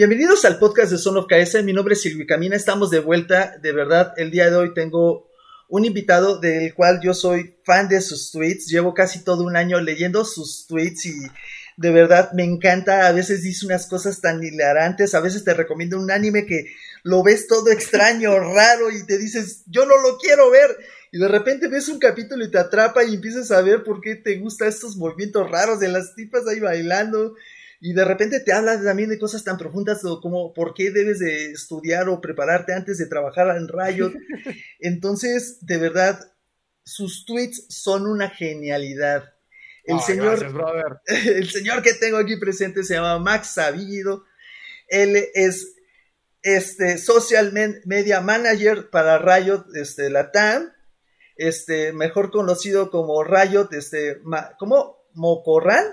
Bienvenidos al podcast de Son of KS. Mi nombre es Silvi Camina. Estamos de vuelta. De verdad, el día de hoy tengo un invitado del cual yo soy fan de sus tweets. Llevo casi todo un año leyendo sus tweets y de verdad me encanta. A veces dice unas cosas tan hilarantes. A veces te recomiendo un anime que lo ves todo extraño, raro y te dices, yo no lo quiero ver. Y de repente ves un capítulo y te atrapa y empiezas a ver por qué te gustan estos movimientos raros de las tipas ahí bailando y de repente te habla también de cosas tan profundas como por qué debes de estudiar o prepararte antes de trabajar en Riot. Entonces, de verdad, sus tweets son una genialidad. El señor, el señor que tengo aquí presente se llama Max Sabido. Él es este social media manager para Riot, este, Latam, este, mejor conocido como Riot, este, ¿cómo? Mocorran.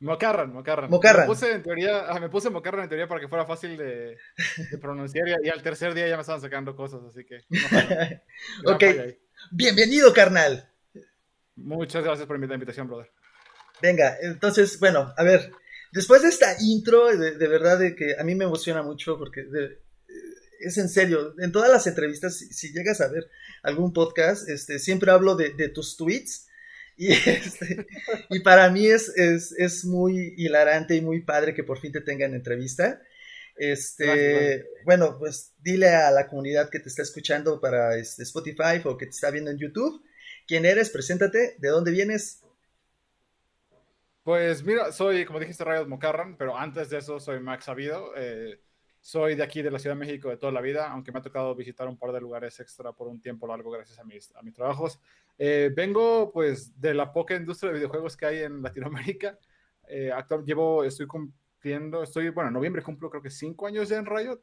Mocarran, Mocarran. Mocarran. Me puse en teoría, me puse Mocarran en teoría para que fuera fácil de, pronunciar y, al tercer día ya me estaban sacando cosas, así que. ok. Bienvenido, carnal. Muchas gracias por la invitación, brother. Venga, entonces, bueno, a ver, después de esta intro, de, verdad de que a mí me emociona mucho porque es en serio, en todas las entrevistas, si, llegas a ver algún podcast, este, siempre hablo de, de tus tweets y, este, y para mí es, es, muy hilarante y muy padre que por fin te tengan entrevista. Este, bueno, pues dile a la comunidad que te está escuchando para este, Spotify o que te está viendo en YouTube. ¿Quién eres? Preséntate. ¿De dónde vienes? Pues mira, soy, como dijiste, Rayos Mocarran, pero antes de eso soy Max Sabido. Eh, soy de aquí, de la Ciudad de México, de toda la vida, aunque me ha tocado visitar un par de lugares extra por un tiempo largo gracias a mis, a mis trabajos. Eh, vengo pues de la poca industria de videojuegos que hay en Latinoamérica. Eh, actual, llevo, estoy cumpliendo, estoy, bueno, en noviembre cumplo creo que cinco años ya en Riot.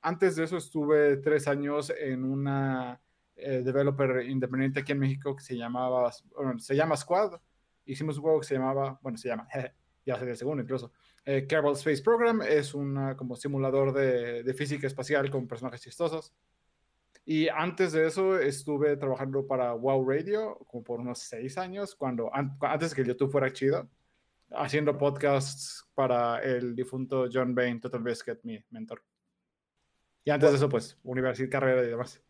Antes de eso estuve tres años en una eh, developer independiente aquí en México que se llamaba, bueno, se llama Squad. Hicimos un juego que se llamaba, bueno, se llama, ya sería el segundo incluso, eh, Kerbal Space Program es un como simulador de, física espacial con personajes chistosos. Y antes de eso estuve trabajando para Wow Radio como por unos seis años, cuando antes que YouTube fuera chido, haciendo podcasts para el difunto John Bain, Total Biscuit, mi mentor. Y antes de eso, pues, universidad, carrera y demás.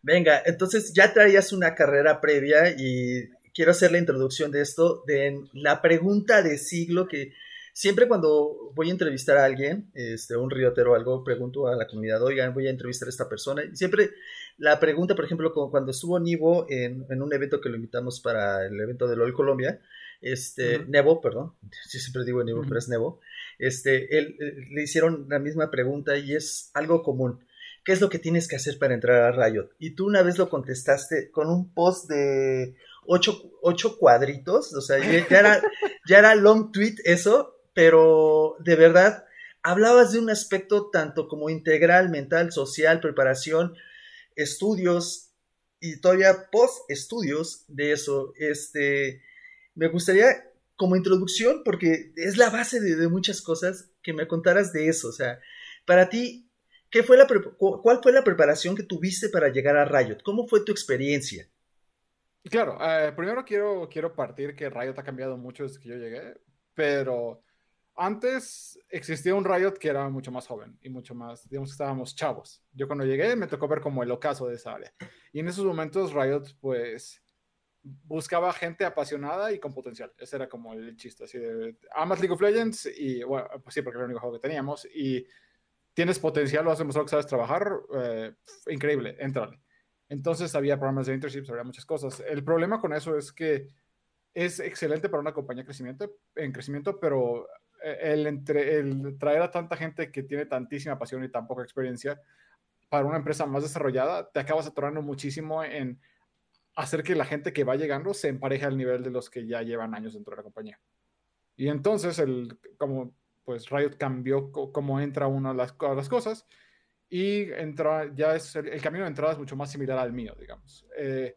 Venga, entonces ya traías una carrera previa y quiero hacer la introducción de esto, de la pregunta de siglo que Siempre cuando voy a entrevistar a alguien, este, un riotero o algo, pregunto a la comunidad, oigan, voy a entrevistar a esta persona. Y siempre la pregunta, por ejemplo, cuando estuvo Nivo en, un evento que lo invitamos para el evento de LOL Colombia, este, Nevo, perdón, sí, siempre digo Nivo, pero es Nevo, este, él, le hicieron la misma pregunta y es algo común. ¿Qué es lo que tienes que hacer para entrar a Riot? Y tú una vez lo contestaste con un post de ocho, ocho cuadritos, o sea, ya era, ya era long tweet eso, pero de verdad hablabas de un aspecto tanto como integral, mental, social, preparación, estudios y todavía post estudios de eso. Este, me gustaría como introducción, porque es la base de, muchas cosas, que me contaras de eso. O sea, para ti, ¿qué fue la ¿cuál fue la preparación que tuviste para llegar a Riot? ¿Cómo fue tu experiencia? Claro, eh, primero quiero, quiero partir que Riot ha cambiado mucho desde que yo llegué, pero antes existía un Riot que era mucho más joven y mucho más, digamos que estábamos chavos. Yo cuando llegué me tocó ver como el ocaso de esa área. Y en esos momentos Riot pues buscaba gente apasionada y con potencial. Ese era como el chiste, así de, amas League of Legends y, bueno, pues sí, porque era el único juego que teníamos y tienes potencial, lo has demostrado que sabes trabajar, eh, increíble, entrale. Entonces había programas de internships, había muchas cosas. El problema con eso es que es excelente para una compañía crecimiento, en crecimiento, pero el, entre, el traer a tanta gente que tiene tantísima pasión y tan poca experiencia para una empresa más desarrollada, te acabas atorando muchísimo en hacer que la gente que va llegando se empareje al nivel de los que ya llevan años dentro de la compañía. Y entonces, el, como pues Riot cambió cómo entra uno a las, las, cosas y entra, ya es el, camino de entrada es mucho más similar al mío, digamos. Eh,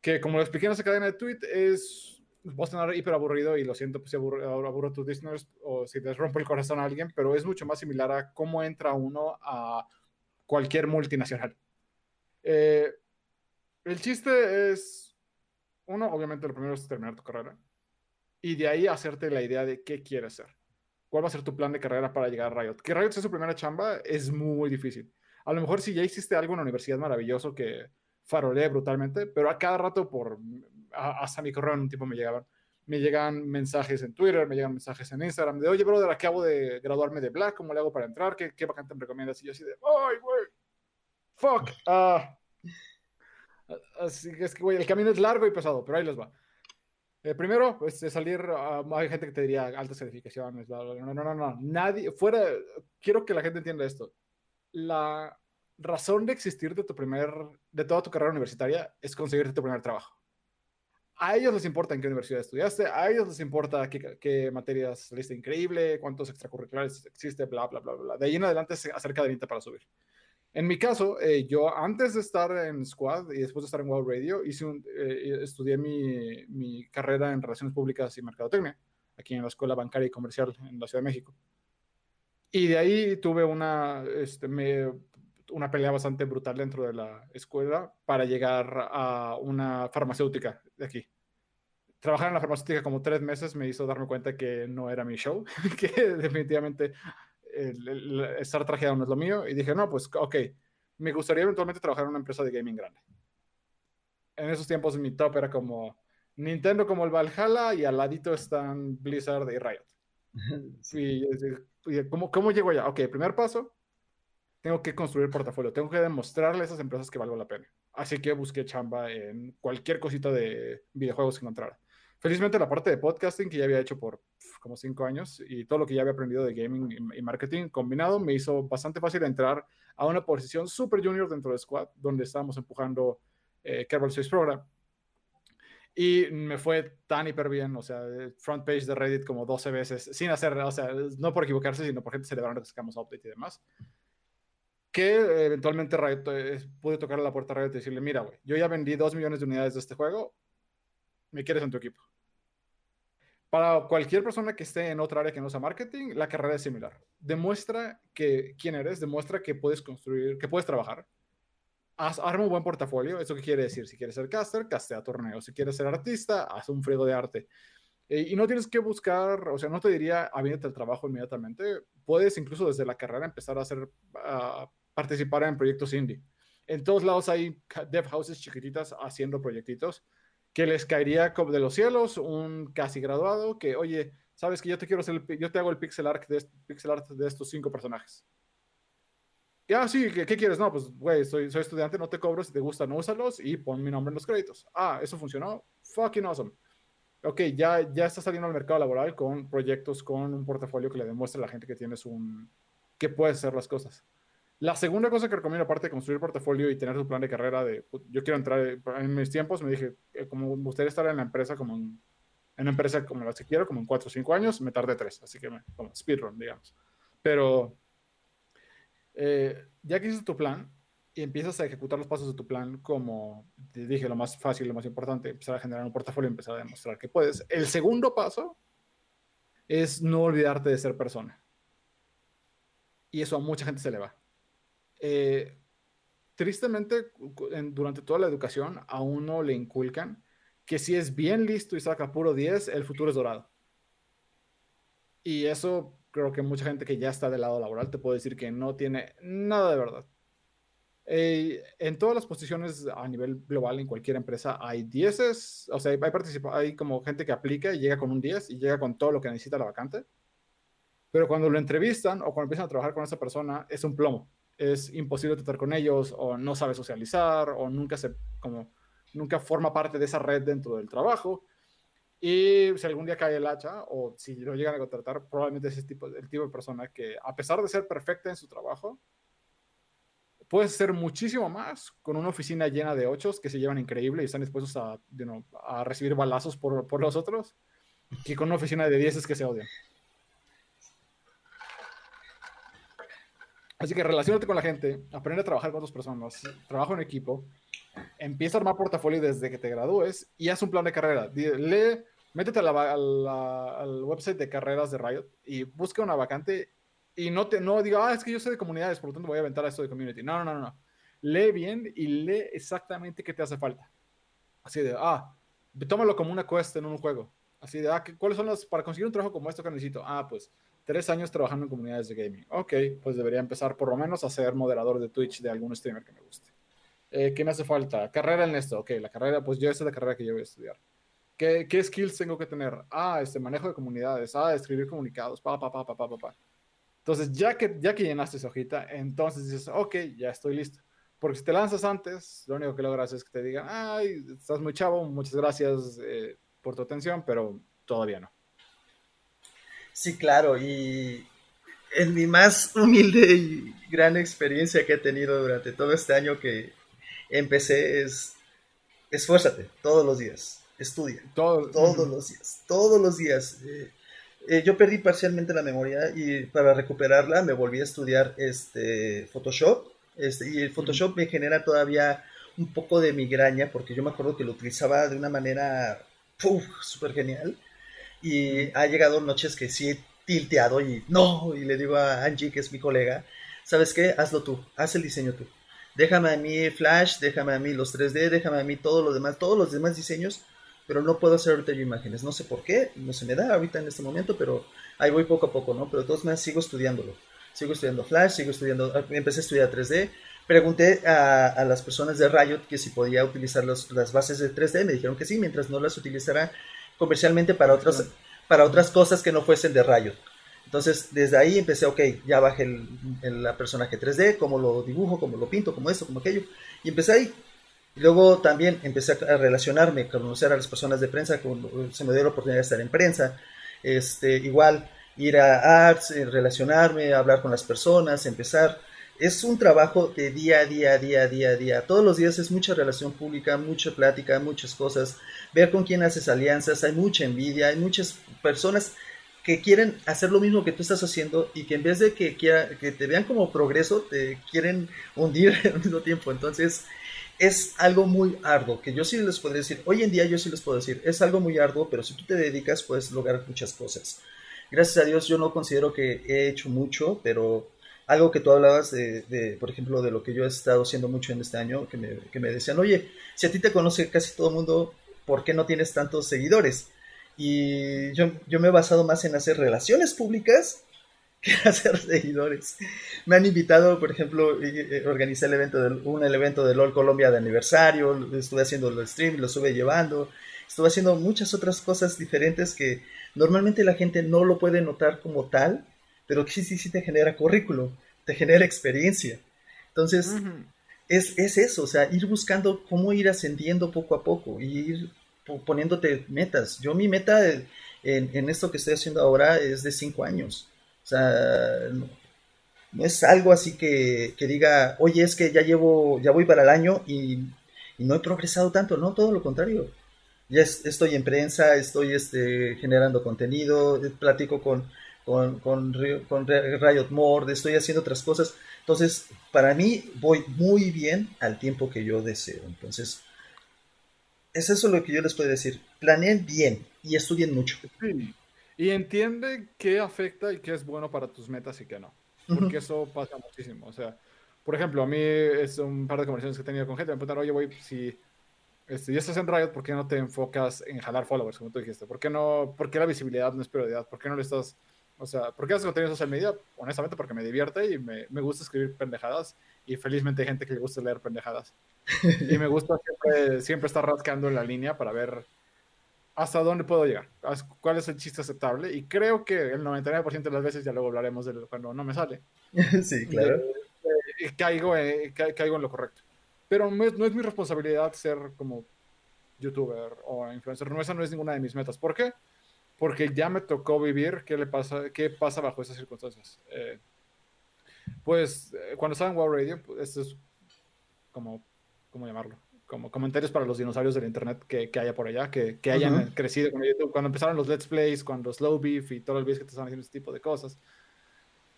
que como lo expliqué en esa cadena de tweet, es va a sonar hiper aburrido y lo siento pues, si aburro, aburro tus listeners o si les rompo el corazón a alguien, pero es mucho más similar a cómo entra uno a cualquier multinacional. Eh, el chiste es, uno, obviamente lo primero es terminar tu carrera y de ahí hacerte la idea de qué quieres ser. ¿Cuál va a ser tu plan de carrera para llegar a Riot? Que Riot sea su primera chamba es muy difícil. A lo mejor si ya hiciste algo en la universidad maravilloso que farolee brutalmente, pero a cada rato por hasta mi correo en un tipo me llegaban me llegan mensajes en Twitter, me llegan mensajes en Instagram de, oye, brother, acabo de graduarme de Black, ¿cómo le hago para entrar? ¿Qué, qué vacante me recomiendas? Y yo así de, ¡ay, güey! ¡Fuck! Ah. Así que es que, güey, el camino es largo y pesado, pero ahí les va. Eh, primero, pues salir, hay gente que te diría altas certificaciones, no, no, no, no, nadie, fuera, quiero que la gente entienda esto. La razón de existir de tu primer, de toda tu carrera universitaria es conseguirte tu primer trabajo a ellos les importa en qué universidad estudiaste, a ellos les importa qué, qué materias saliste increíble, cuántos extracurriculares existe, bla, bla, bla, bla. De ahí en adelante se acerca de 20 para subir. En mi caso, eh, yo antes de estar en Squad y después de estar en Wow Radio, hice un, eh, estudié mi, mi, carrera en Relaciones Públicas y Mercadotecnia, aquí en la Escuela Bancaria y Comercial en la Ciudad de México. Y de ahí tuve una, este, me una pelea bastante brutal dentro de la escuela para llegar a una farmacéutica de aquí. Trabajar en la farmacéutica como tres meses me hizo darme cuenta que no era mi show, que definitivamente estar trajeado no es lo mío. Y dije, no, pues ok, me gustaría eventualmente trabajar en una empresa de gaming grande. En esos tiempos mi top era como Nintendo como el Valhalla y al ladito están Blizzard y Riot. Y, y ¿cómo, ¿cómo llego allá? Ok, primer paso, tengo que construir portafolio, tengo que demostrarle a esas empresas que valgo la pena. Así que busqué chamba en cualquier cosita de videojuegos que encontrara. Felizmente la parte de podcasting que ya había hecho por como cinco años y todo lo que ya había aprendido de gaming y marketing combinado me hizo bastante fácil entrar a una posición super junior dentro de Squad, donde estábamos empujando eh, Kerbal Space Program. Y me fue tan hiper bien, o sea, front page de Reddit como 12 veces, sin hacer, o sea, no por equivocarse, sino por gente celebrando que sacamos update y demás que eventualmente eh, pude tocar la puerta a Riot y decirle, mira, güey, yo ya vendí dos millones de unidades de este juego, ¿me quieres en tu equipo? Para cualquier persona que esté en otra área que no sea marketing, la carrera es similar. Demuestra que quién eres, demuestra que puedes construir, que puedes trabajar. Haz, arma un buen portafolio. ¿Eso qué quiere decir? Si quieres ser caster, castea torneos. Si quieres ser artista, haz un friego de arte. Eh, y no tienes que buscar, o sea, no te diría, aviéntate el trabajo inmediatamente. Puedes incluso desde la carrera empezar a hacer, participar en proyectos indie. En todos lados hay dev houses chiquititas haciendo proyectitos que les caería como de los cielos un casi graduado que, oye, sabes que yo te quiero hacer, yo te hago el pixel art de, pixel art de estos cinco personajes. Y, ah, sí, ¿qué, quieres? No, pues, güey, soy, soy estudiante, no te cobro, si te gusta, no úsalos y pon mi nombre en los créditos. Ah, eso funcionó. Fucking awesome. Ok, ya, ya está saliendo al mercado laboral con proyectos, con un portafolio que le demuestre a la gente que tienes un... que puedes hacer las cosas. La segunda cosa que recomiendo, aparte de construir portafolio y tener tu plan de carrera, de yo quiero entrar, en mis tiempos me dije, eh, como me gustaría estar en la empresa como en, una empresa como la que quiero, como en 4 o 5 años, me tardé 3, así que me, como speedrun, digamos. Pero eh, ya que hiciste tu plan y empiezas a ejecutar los pasos de tu plan, como te dije, lo más fácil, lo más importante, empezar a generar un portafolio empezar a demostrar que puedes. El segundo paso es no olvidarte de ser persona. Y eso a mucha gente se le va. Eh, tristemente, durante toda la educación, a uno le inculcan que si es bien listo y saca puro 10, el futuro es dorado. Y eso creo que mucha gente que ya está del lado laboral te puede decir que no tiene nada de verdad. Eh, en todas las posiciones a nivel global, en cualquier empresa, hay 10, o sea, hay, hay como gente que aplica y llega con un 10 y llega con todo lo que necesita la vacante. Pero cuando lo entrevistan o cuando empiezan a trabajar con esa persona, es un plomo es imposible tratar con ellos o no sabe socializar o nunca se como nunca forma parte de esa red dentro del trabajo y si algún día cae el hacha o si lo llegan a contratar probablemente es ese tipo, el tipo de persona que a pesar de ser perfecta en su trabajo puede ser muchísimo más con una oficina llena de ochos que se llevan increíble y están dispuestos a, a recibir balazos por, por los otros que con una oficina de dieces que se odian. Así que relacionate con la gente, aprende a trabajar con otras personas, trabaja en equipo, empieza a armar portafolio desde que te gradúes y haz un plan de carrera. Lee, métete al website de carreras de Riot y busca una vacante y no te no diga, ah, es que yo sé de comunidades, por lo tanto voy a aventar esto de community. No, no, no, no. Lee bien y lee exactamente qué te hace falta. Así de, ah, tómalo como una quest en un juego. Así de, ah, ¿cuáles son las, para conseguir un trabajo como esto que necesito? Ah, pues tres años trabajando en comunidades de gaming. Ok, pues debería empezar por lo menos a ser moderador de Twitch de algún streamer que me guste. Eh, ¿Qué me hace falta? Carrera en esto. Ok, la carrera, pues yo esa es la carrera que yo voy a estudiar. ¿Qué, ¿Qué, skills tengo que tener? Ah, este manejo de comunidades. Ah, escribir comunicados. Pa, pa, pa, pa, pa, pa, Entonces, ya que, ya que llenaste esa hojita, entonces dices, ok, ya estoy listo. Porque si te lanzas antes, lo único que logras es que te digan, ay, estás muy chavo, muchas gracias eh, por tu atención, pero todavía no. Sí, claro, y en mi más humilde y gran experiencia que he tenido durante todo este año que empecé es, esfuérzate todos los días estudia. todos los días, todos los días. Eh, eh, yo perdí parcialmente la memoria y para recuperarla me volví a estudiar este Photoshop. Este, y el Photoshop me genera todavía un poco de migraña porque yo me acuerdo que lo utilizaba de una manera súper genial. Y ha llegado noches que sí he tilteado y no, y le digo a Angie, que es mi colega, ¿sabes qué? Hazlo tú, haz el diseño tú. Déjame a mí Flash, déjame a mí los 3D, déjame a mí todo lo demás, todos los demás diseños pero no puedo hacer ahorita yo imágenes. No sé por qué, no se me da ahorita en este momento, pero ahí voy poco a poco, ¿no? Pero de todos modos sigo estudiándolo. Sigo estudiando Flash, sigo estudiando, ah, empecé a estudiar 3D. Pregunté a, las personas de Riot que si podía utilizar las bases de 3D, me dijeron que sí, mientras no las utilizara comercialmente para otras, para otras cosas que no fuesen de Riot. Entonces, desde ahí empecé, ok, ya bajé el, el, personaje 3D, cómo lo dibujo, cómo lo pinto, como esto, como aquello. Y empecé ahí. Luego también empecé a relacionarme, conocer a las personas de prensa, se me dio la oportunidad de estar en prensa, este, igual ir a arts, eh, relacionarme, hablar con las personas, empezar. Es un trabajo de día a día, día, día, día. Todos los días es mucha relación pública, mucha plática, muchas cosas. Ver con quién haces alianzas, hay mucha envidia, hay muchas personas que quieren hacer lo mismo que tú estás haciendo y que en vez de que, que te vean como progreso, te quieren hundir al mismo tiempo. Entonces, es algo muy arduo, que yo sí les podría decir, hoy en día yo sí les puedo decir, es algo muy arduo, pero si tú te dedicas puedes lograr muchas cosas. Gracias a Dios yo no considero que he hecho mucho, pero algo que tú hablabas de, por ejemplo, de lo que yo he estado haciendo mucho en este año, que me, decían, oye, si a ti te conoce casi todo el mundo, ¿por qué no tienes tantos seguidores? Y yo, yo me he basado más en hacer relaciones públicas que hacer seguidores. Me han invitado, por ejemplo, organizé el evento de, un evento de LOL Colombia de aniversario, estuve haciendo el stream, lo estuve llevando, estuve haciendo muchas otras cosas diferentes que normalmente la gente no lo puede notar como tal, pero que sí, sí, sí te genera currículum, te genera experiencia. Entonces, es, es, eso, o sea, ir buscando cómo ir ascendiendo poco a poco, ir poniéndote metas. Yo mi meta en, en esto que estoy haciendo ahora es de cinco años o sea, no, es algo así que, diga, oye, es que ya llevo, ya voy para el año y, no he progresado tanto, no, todo lo contrario. Ya estoy en prensa, estoy este, generando contenido, platico con, con, con, con Riot More, estoy haciendo otras cosas. Entonces, para mí voy muy bien al tiempo que yo deseo. Entonces, es eso lo que yo les puedo decir. Planeen bien y estudien mucho. Y entiende qué afecta y qué es bueno para tus metas y qué no. Porque eso pasa muchísimo. O sea, por ejemplo, a mí es un par de conversaciones que he tenido con gente. Me preguntan, oye, voy, si este, ya estás en Riot, ¿por qué no te enfocas en jalar followers, como tú dijiste? ¿Por qué, no, ¿Por qué la visibilidad no es prioridad? ¿Por qué no le estás... O sea, ¿por qué haces contenido en social media? Honestamente, porque me divierte y me, me, gusta escribir pendejadas. Y felizmente hay gente que le gusta leer pendejadas. y me gusta siempre, siempre estar rascando en la línea para ver hasta dónde puedo llegar, cuál es el chiste aceptable. Y creo que el 99% de las veces, ya luego hablaremos de cuando no me sale. sí, claro. caigo, caigo en lo correcto. Pero no es, no es, mi responsabilidad ser como youtuber o influencer. No, esa no es ninguna de mis metas. ¿Por qué? Porque ya me tocó vivir qué le pasa, qué pasa bajo esas circunstancias. Eh, pues eh, cuando estaba en Wow Radio, pues, esto es como, ¿cómo llamarlo? como comentarios para los dinosaurios del internet que, que haya por allá, que, que hayan crecido con YouTube. Cuando empezaron los Let's Plays, cuando Slow Beef y todo el Beef que te están haciendo este tipo de cosas.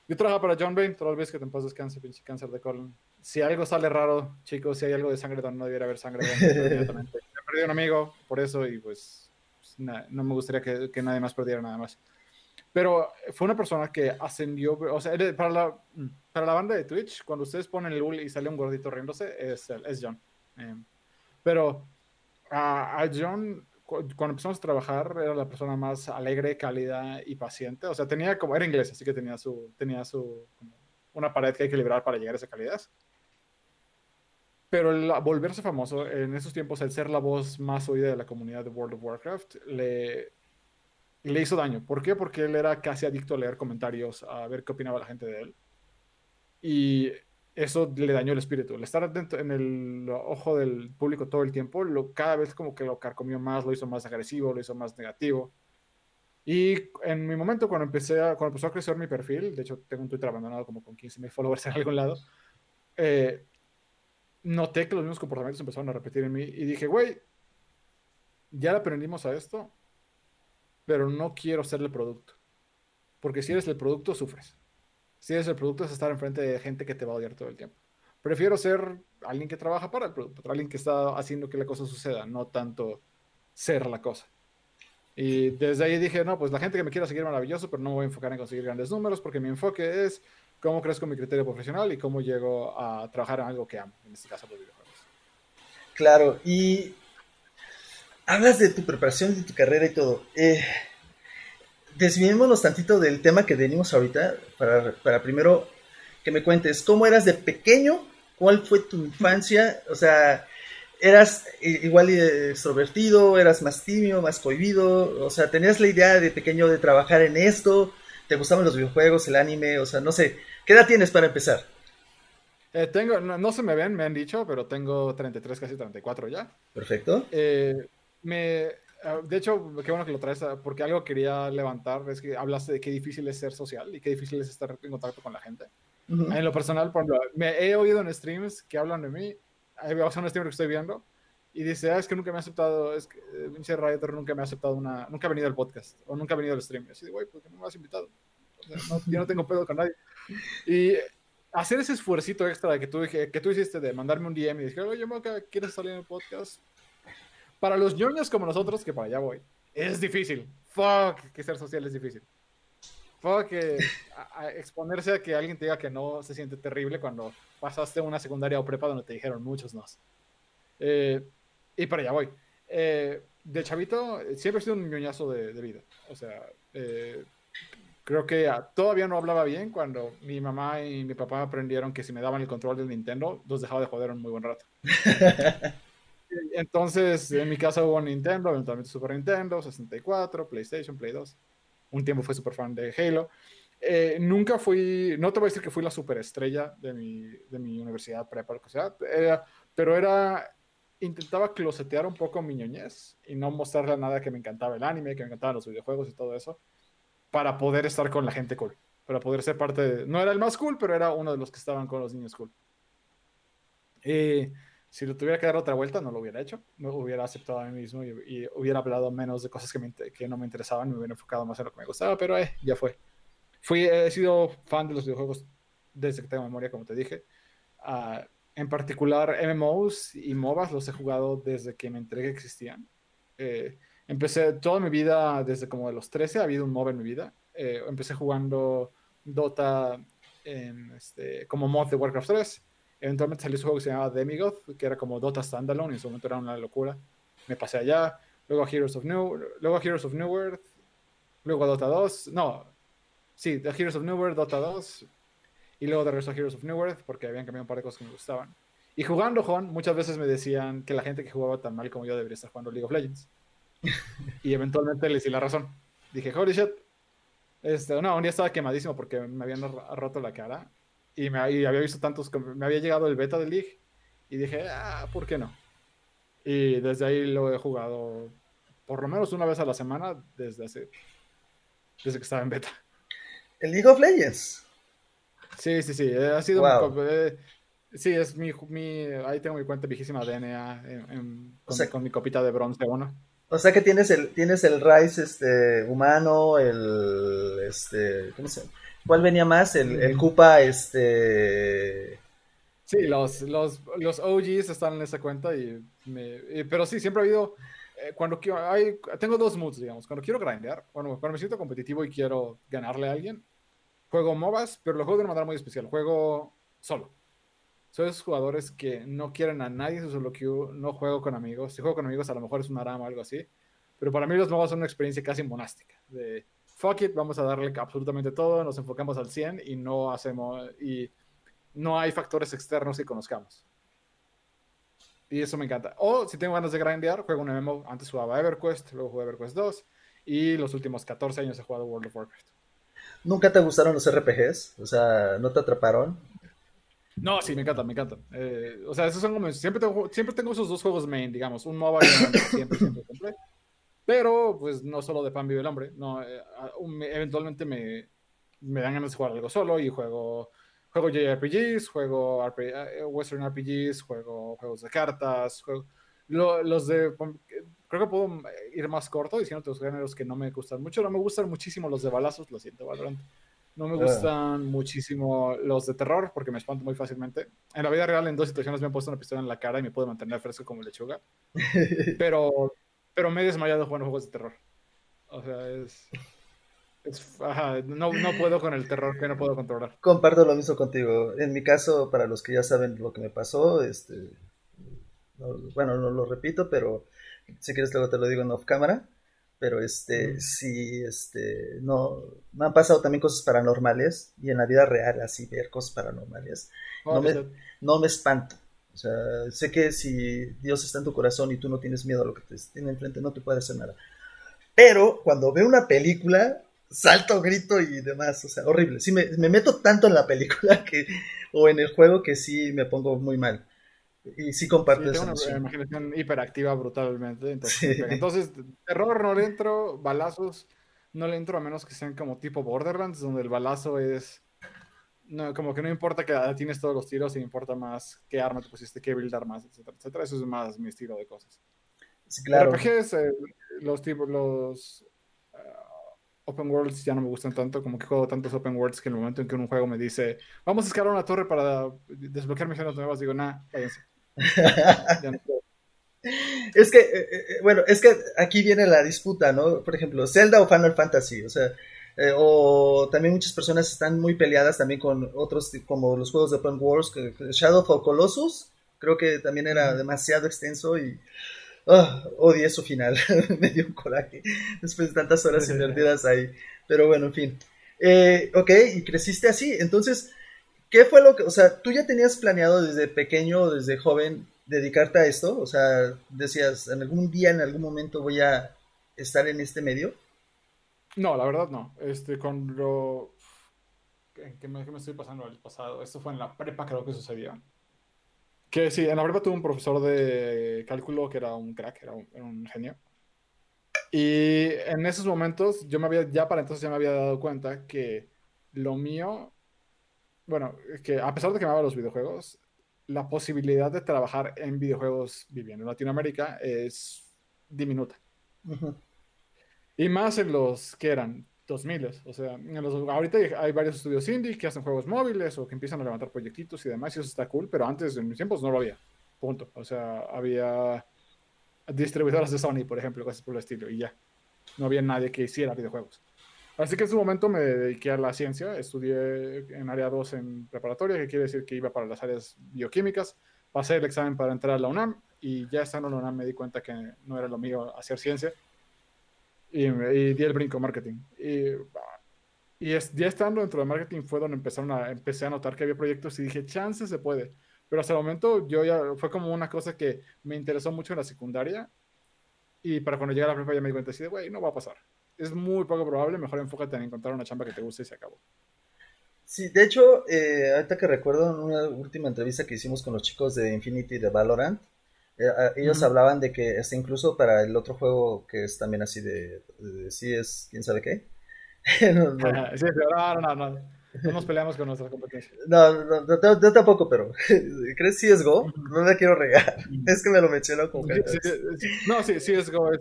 Yo trabajaba para John Bain, todo el Beef que te en paz descanse, pinche cáncer de colon. Si algo sale raro, chicos, si hay algo de sangre donde no debiera haber sangre, he perdido un amigo por eso y pues, no me gustaría que, nadie más perdiera nada más. Pero fue una persona que ascendió, o sea, para la, para la banda de Twitch, cuando ustedes ponen el UL y sale un gordito riéndose, es, es John. Eh, pero a, John, cuando empezamos a trabajar, era la persona más alegre, cálida y paciente. O sea, tenía como, era inglés, así que tenía su, tenía su, una pared que liberar para llegar a esa calidad. Pero el volverse famoso, en esos tiempos, el ser la voz más oída de la comunidad de World of Warcraft, le, le hizo daño. ¿Por qué? Porque él era casi adicto a leer comentarios, a ver qué opinaba la gente de él. Y eso le dañó el espíritu. El estar en el ojo del público todo el tiempo, lo, cada vez como que lo carcomió más, lo hizo más agresivo, lo hizo más negativo. Y en mi momento, cuando, empecé a, cuando empezó a crecer mi perfil, de hecho tengo un Twitter abandonado como con 15 mil followers en algún lado, eh, noté que los mismos comportamientos empezaron a repetir en mí y dije, güey, ya aprendimos a esto, pero no quiero ser el producto. Porque si eres el producto, sufres si eres el producto es estar enfrente de gente que te va a odiar todo el tiempo. Prefiero ser alguien que trabaja para el producto, alguien que está haciendo que la cosa suceda, no tanto ser la cosa. Y desde ahí dije, no, pues la gente que me quiera seguir maravilloso, pero no me voy a enfocar en conseguir grandes números porque mi enfoque es cómo crezco mi criterio profesional y cómo llego a trabajar en algo que amo, en este caso los videojuegos. Claro, y hablas de tu preparación, de tu carrera y todo. Eh, desviémonos tantito del tema que venimos ahorita, para, primero que me cuentes, ¿cómo eras de pequeño? ¿Cuál fue tu infancia? O sea, ¿eras igual extrovertido? ¿Eras más tímido, más cohibido? O sea, ¿tenías la idea de pequeño de trabajar en esto? ¿Te gustaban los videojuegos, el anime? O sea, no sé. ¿Qué edad tienes para empezar? Eh, tengo, no, se me ven, me han dicho, pero tengo 33, casi 34 ya. Perfecto. Eh, me, Ah, de hecho, qué bueno que lo traes, ah, porque algo quería levantar, es que hablaste de qué difícil es ser social y qué difícil es estar en contacto con la gente. En lo personal, por ejemplo, me he oído en streams que hablan de mí, hay un streamer que estoy viendo, y dice, ah, es que nunca me ha aceptado, es que pinche eh, Rioter nunca me ha aceptado una, nunca ha venido al podcast, o nunca ha venido al stream. Y así de, güey, ¿por qué no me has invitado? yo no tengo pedo con nadie. Y hacer ese esfuercito extra que tú, que tú hiciste de mandarme un DM y decir, oye, Moca, ¿quieres salir en el podcast? para los ñoños como nosotros, que para allá voy, es difícil. Fuck, que ser social es difícil. Fuck, que exponerse a que alguien te diga que no se siente terrible cuando pasaste una secundaria o prepa donde te dijeron muchos no. Eh, y para allá voy. Eh, de chavito, siempre he sido un ñoñazo de, vida. O sea, eh, creo que todavía no hablaba bien cuando mi mamá y mi papá aprendieron que si me daban el control del Nintendo, los dejaba de joder un muy buen rato. Entonces, en mi casa hubo Nintendo, eventualmente Super Nintendo, 64, PlayStation, Play 2. Un tiempo fui super fan de Halo. Eh, nunca fui, no te voy a decir que fui la superestrella de mi, de mi universidad prepa, o sea, pero era, intentaba closetear un poco mi ñoñez y no mostrarle nada que me encantaba el anime, que me encantaban los videojuegos y todo eso, para poder estar con la gente cool, para poder ser parte de, no era el más cool, pero era uno de los que estaban con los niños cool. Eh, si lo tuviera que dar otra vuelta, no lo hubiera hecho. Me hubiera aceptado a mí mismo y, hubiera hablado menos de cosas que, que, no me interesaban, me hubiera enfocado más en lo que me gustaba, pero eh, ya fue. Fui, he sido fan de los videojuegos desde que tengo memoria, como te dije. Uh, en particular, MMOs y MOBAs los he jugado desde que me enteré que existían. Eh, empecé toda mi vida, desde como de los 13, ha habido un MOBA en mi vida. Eh, empecé jugando Dota este, como mod de Warcraft 3 Eventualmente salió un juego que se llamaba Demigoth, que era como Dota Standalone, y en su momento era una locura. Me pasé allá, luego a Heroes of New, luego a Heroes of New World, luego a Dota 2, no, sí, The Heroes of New World, Dota 2, y luego de regreso a Heroes of New World, porque habían cambiado un par de cosas que me gustaban. Y jugando, Juan, muchas veces me decían que la gente que jugaba tan mal como yo debería estar jugando League of Legends. y eventualmente les di la razón. Dije, holy shit. Este, no, un día estaba quemadísimo porque me habían roto la cara y, me, había visto tantos, me había llegado el beta del League y dije, ah, ¿por qué no? Y desde ahí lo he jugado por lo menos una vez a la semana desde hace, desde que estaba en beta. ¿El League of Legends? Sí, sí, sí, ha sido eh, sí, es mi, mi, ahí tengo mi cuenta viejísima DNA con, mi copita de bronce uno. O sea que tienes el, tienes el Rise este, humano, el, este, ¿cómo se llama? ¿Cuál venía más? El, el Koopa, este... Sí, los, los, los OGs están en esa cuenta y me, pero sí, siempre ha habido, eh, cuando quiero, hay, tengo dos moods, digamos, cuando quiero grindear, bueno, cuando me siento competitivo y quiero ganarle a alguien, juego MOBAs, pero lo juego de una manera muy especial, juego solo. Soy esos jugadores que no quieren a nadie en su solo queue, no juego con amigos, si juego con amigos a lo mejor es un arama o algo así, Pero para mí los MOBA son una experiencia casi monástica. De fuck it, vamos a darle absolutamente todo, nos enfocamos al 100 y no hacemos. Y no hay factores externos que conozcamos. Y eso me encanta. O si tengo ganas de grindear, juego un MMO. Antes jugaba EverQuest, luego jugué EverQuest 2. Y los últimos 14 años he jugado World of Warcraft. ¿Nunca te gustaron los RPGs? O sea, ¿no te atraparon? No, sí, me encanta, me encanta. Eh, o sea, esos son como. Siempre tengo, siempre tengo esos dos juegos main, digamos. Un MOBA y un siempre, siempre, siempre. Pero, pues, no solo de pan vive el hombre. No, eh, eventualmente me, me dan ganas de jugar algo solo y juego juego JRPGs, juego eh, Western RPGs, juego juegos de cartas, los de creo que puedo ir más corto diciendo los géneros que no me gustan mucho. No me gustan muchísimo los de balazos, lo siento, Valorant. No me ah. gustan muchísimo los de terror porque me espanto muy fácilmente. En la vida real, en dos situaciones me han puesto una pistola en la cara y me puedo mantener fresco como lechuga. pero, pero me he desmayado jugando juegos de terror. O sea, es no, puedo con el terror que no puedo controlar. Comparto lo mismo contigo. En mi caso, para los que ya saben lo que me pasó, este, bueno, no lo repito, pero si quieres luego te lo digo en off cámara. Pero este, sí, este, no, me han pasado también cosas paranormales y en la vida real así ver cosas paranormales. Oh, no, me, no me espanto. O sea, sé que si Dios está en tu corazón y tú no tienes miedo a lo que te tiene enfrente, no te puede hacer nada. Pero cuando veo una película, salto, grito y demás, o sea, horrible. Sí, me, meto tanto en la película que, o en el juego que sí me pongo muy mal. Y sí comparto sí, tengo una imaginación hiperactiva brutalmente. Entonces, entonces, terror no le entro, balazos no le entro a menos que sean como tipo Borderlands, donde el balazo es. No, como que no importa que tienes todos los tiros, y importa más qué arma te pusiste, qué build armas, etcétera, etcétera. Eso es más mi estilo de cosas. Sí, claro. RPGs, eh, los tipos, los open worlds ya no me gustan tanto, como que juego tantos open worlds que en el momento en que un juego me dice, vamos a escalar una torre para desbloquear misiones nuevas, digo, nah, váyanse. es que, eh, eh, bueno, es que aquí viene la disputa, ¿no? Por ejemplo, Zelda o Final Fantasy, o sea, eh, o también muchas personas están muy peleadas también con otros, como los juegos de Open Worlds, Shadow of Colossus, creo que también era demasiado extenso y oh, odié su final, me dio un coraje después de tantas horas invertidas ahí. Pero bueno, en fin. Eh, ok, y creciste así. Entonces, ¿qué fue lo que, o sea, tú ya tenías planeado desde pequeño, desde joven, dedicarte a esto? O sea, decías, en algún día, en algún momento voy a estar en este medio. No, la verdad no. Este, con lo... ¿Qué me, me estoy pasando el pasado? Esto fue en la prepa, creo que sucedió. Que sí, en la prepa tuve un profesor de cálculo que era un crack, era un, genio. Y en esos momentos, yo me había, ya para entonces ya me había dado cuenta que lo mío, bueno, que a pesar de que me amaba los videojuegos, la posibilidad de trabajar en videojuegos viviendo en Latinoamérica es diminuta. Y más en los que eran 2000, o sea, en los, ahorita hay varios estudios indie que hacen juegos móviles o que empiezan a levantar proyectitos y demás, y eso está cool, pero antes, en mis tiempos, no lo había. Punto. O sea, había distribuidoras de Sony, por ejemplo, cosas por el estilo, y ya. No había nadie que hiciera videojuegos. Así que en su momento me dediqué a la ciencia, estudié en área 2 en preparatoria, que quiere decir que iba para las áreas bioquímicas, pasé el examen para entrar a la UNAM y ya estando en la UNAM me di cuenta que no era lo mío hacer ciencia y, di el brinco marketing. Y, ya estando dentro de marketing fue donde empezaron a, empecé a notar que había proyectos y dije, chance se puede. Pero hasta el momento yo ya fue como una cosa que me interesó mucho en la secundaria y para cuando llegué a la prepa ya me di cuenta, de, güey, no va a pasar. Es muy poco probable, mejor enfócate en encontrar una chamba que te guste y se acabó. Sí, de hecho, eh, ahorita que recuerdo en una última entrevista que hicimos con los chicos de Infinity de Valorant, eh, ellos hablaban de que este, incluso para el otro juego que es también así de, sí es quién sabe qué. no, no. Sí, no, no, no, no nos peleamos con nuestra competencia. No, no, yo tampoco, pero ¿crees CSGO? No la quiero regar. Es que me lo mencionó como que... no, sí, CSGO es,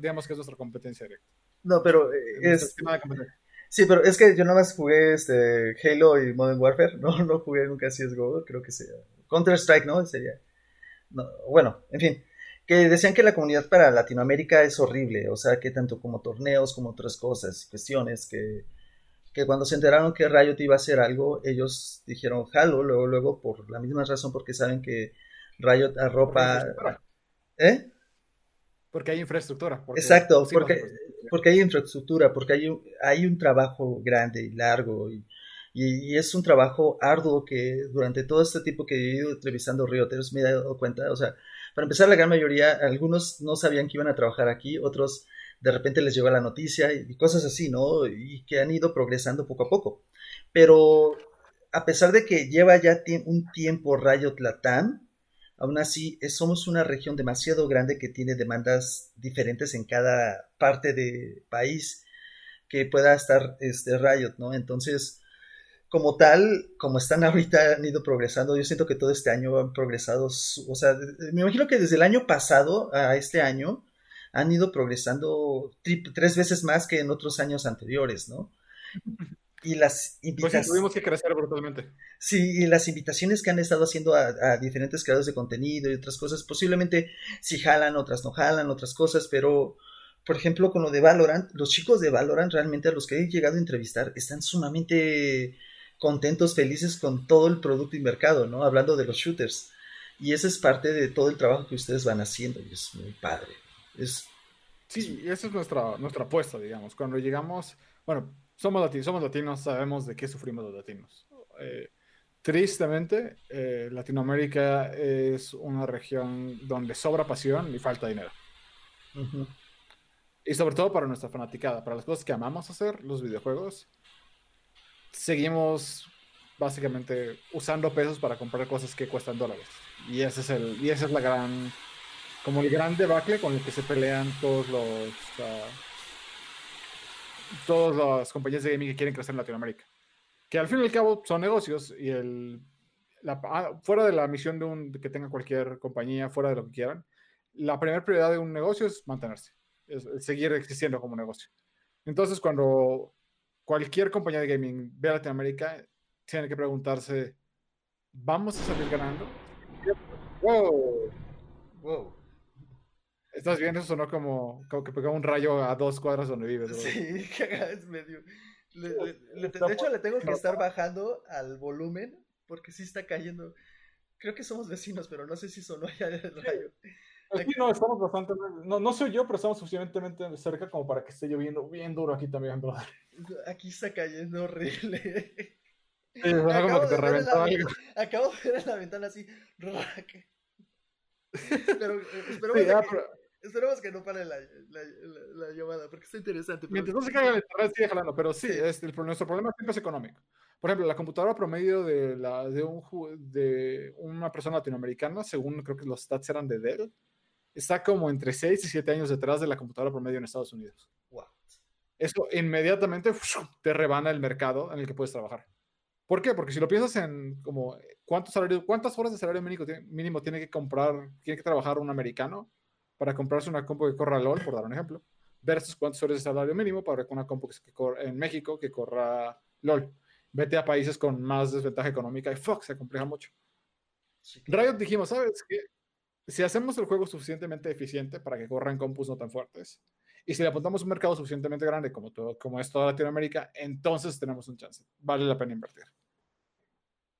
digamos que es nuestra competencia directa. No, pero es... Sí, pero es que yo nada más jugué este Halo y Modern Warfare, no, no jugué nunca CSGO, creo que sea Counter Strike, ¿no? Sería. Bueno, en fin, que decían que la comunidad para Latinoamérica es horrible, o sea, que tanto como torneos como otras cosas, cuestiones, que, que cuando se enteraron que Riot iba a hacer algo, ellos dijeron jalo, luego, luego, por la misma razón, porque saben que Riot arropa... ¿Eh? Porque hay infraestructura. Exacto, porque, porque hay infraestructura, porque hay un, hay un trabajo grande y largo y, y, es un trabajo arduo que durante todo este tiempo que he ido entrevistando realtors me he dado cuenta, o sea, para empezar la gran mayoría, algunos no sabían que iban a trabajar aquí, otros de repente les llegó la noticia y cosas así, ¿no? Y que han ido progresando poco a poco. Pero a pesar de que lleva ya un tiempo Rayo Tlatán, aún así somos una región demasiado grande que tiene demandas diferentes en cada parte del país que pueda estar este Riot, ¿no? Entonces, como tal, como están ahorita, han ido progresando. Yo siento que todo este año han progresado. O sea, me imagino que desde el año pasado a este año han ido progresando tres veces más que en otros años anteriores, ¿no? Y las invitaciones. Pues tuvimos que crecer brutalmente. Sí, y las invitaciones que han estado haciendo a, diferentes creadores de contenido y otras cosas, posiblemente si jalan, otras no jalan, otras cosas, pero por ejemplo, con lo de Valorant, los chicos de Valorant realmente a los que he llegado a entrevistar están sumamente contentos, felices con todo el producto y mercado, ¿no? Hablando de los shooters. Y esa es parte de todo el trabajo que ustedes van haciendo y es muy padre. Es, sí, esa es nuestra, nuestra apuesta, digamos. Cuando llegamos, bueno, somos latinos, somos latinos, sabemos de qué sufrimos los latinos. Eh, tristemente, eh, Latinoamérica es una región donde sobra pasión y falta dinero. Y sobre todo para nuestra fanaticada, para las cosas que amamos hacer, los videojuegos, seguimos básicamente usando pesos para comprar cosas que cuestan dólares. Y ese es el, y esa es la gran, como el gran debacle con el que se pelean todos los, uh, todas las compañías de gaming que quieren crecer en Latinoamérica. Que al fin y al cabo son negocios y el, ah, fuera de la misión de, un, que tenga cualquier compañía, fuera de lo que quieran, la primera prioridad de un negocio es mantenerse, es seguir existiendo como negocio. Entonces, cuando cualquier compañía de gaming ve a Latinoamérica, tiene que preguntarse, ¿vamos a salir ganando? ¡Wow! ¡Wow! ¿Estás viendo? Eso sonó como, como que pegó un rayo a dos cuadras donde vives. Sí, es medio... de hecho, le tengo que estar bajando al volumen porque sí está cayendo. Creo que somos vecinos, pero no sé si sonó ya el rayo. Aquí no, estamos bastante. No, no soy yo, pero estamos suficientemente cerca como para que esté lloviendo bien duro aquí también, brother. Aquí está cayendo horrible. Sí, acabo, como que te de algo. acabo de ver en la ventana así. Pero eh, esperemos, que, esperemos, que, no pare la, la, la, llamada, porque está interesante. Mientras no se caiga el internet, sigue jalando. Pero sí, Este, el, nuestro problema siempre es económico. Por ejemplo, la computadora promedio de, la, de, un, de una persona latinoamericana, según creo que los stats eran de Dell, está como entre 6 y 7 años detrás de la computadora promedio en Estados Unidos. Wow. Eso inmediatamente te rebana el mercado en el que puedes trabajar. ¿Por qué? Porque si lo piensas en como cuántos cuántas horas de salario mínimo, mínimo tiene que comprar, tiene que trabajar un americano para comprarse una compu que corra LOL, por dar un ejemplo, versus cuántas horas de salario mínimo para una compu que corra en México que corra LOL. Vete a países con más desventaja económica y fuck, se complica mucho. Riot dijimos, ¿sabes qué? si hacemos el juego suficientemente eficiente para que corran compus no tan fuertes, y si le apuntamos un mercado suficientemente grande como, todo, como es toda Latinoamérica, entonces tenemos un chance. Vale la pena invertir.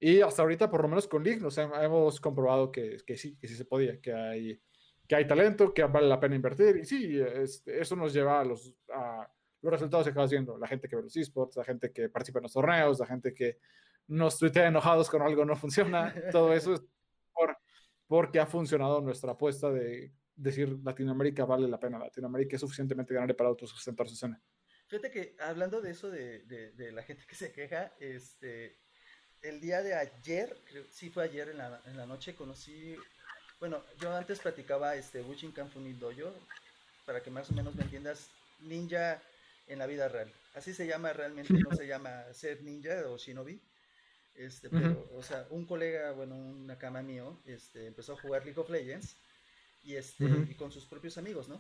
Y hasta ahorita, por lo menos con League, nos hemos comprobado que, que sí, que sí se podía, que hay, que hay talento, que vale la pena invertir. Y sí, este, eso nos lleva a los, a los resultados que acabas viendo. La gente que ve los esports, la gente que participa en los torneos, la gente que nos tuitea enojados con algo no funciona. Todo eso es por porque ha funcionado nuestra apuesta de decir Latinoamérica vale la pena, Latinoamérica es suficientemente grande para autosustentar su escena. Fíjate que hablando de eso de, de, la gente que se queja, este, el día de ayer, creo, sí fue ayer en la, en la noche, conocí, bueno, yo antes platicaba este Bushinkan Dojo, para que más o menos me entiendas, ninja en la vida real. Así se llama realmente, no se llama ser ninja o shinobi. Este, pero, o sea, un colega, bueno, una cama mío, este, empezó a jugar League of Legends y, este, y con sus propios amigos, ¿no?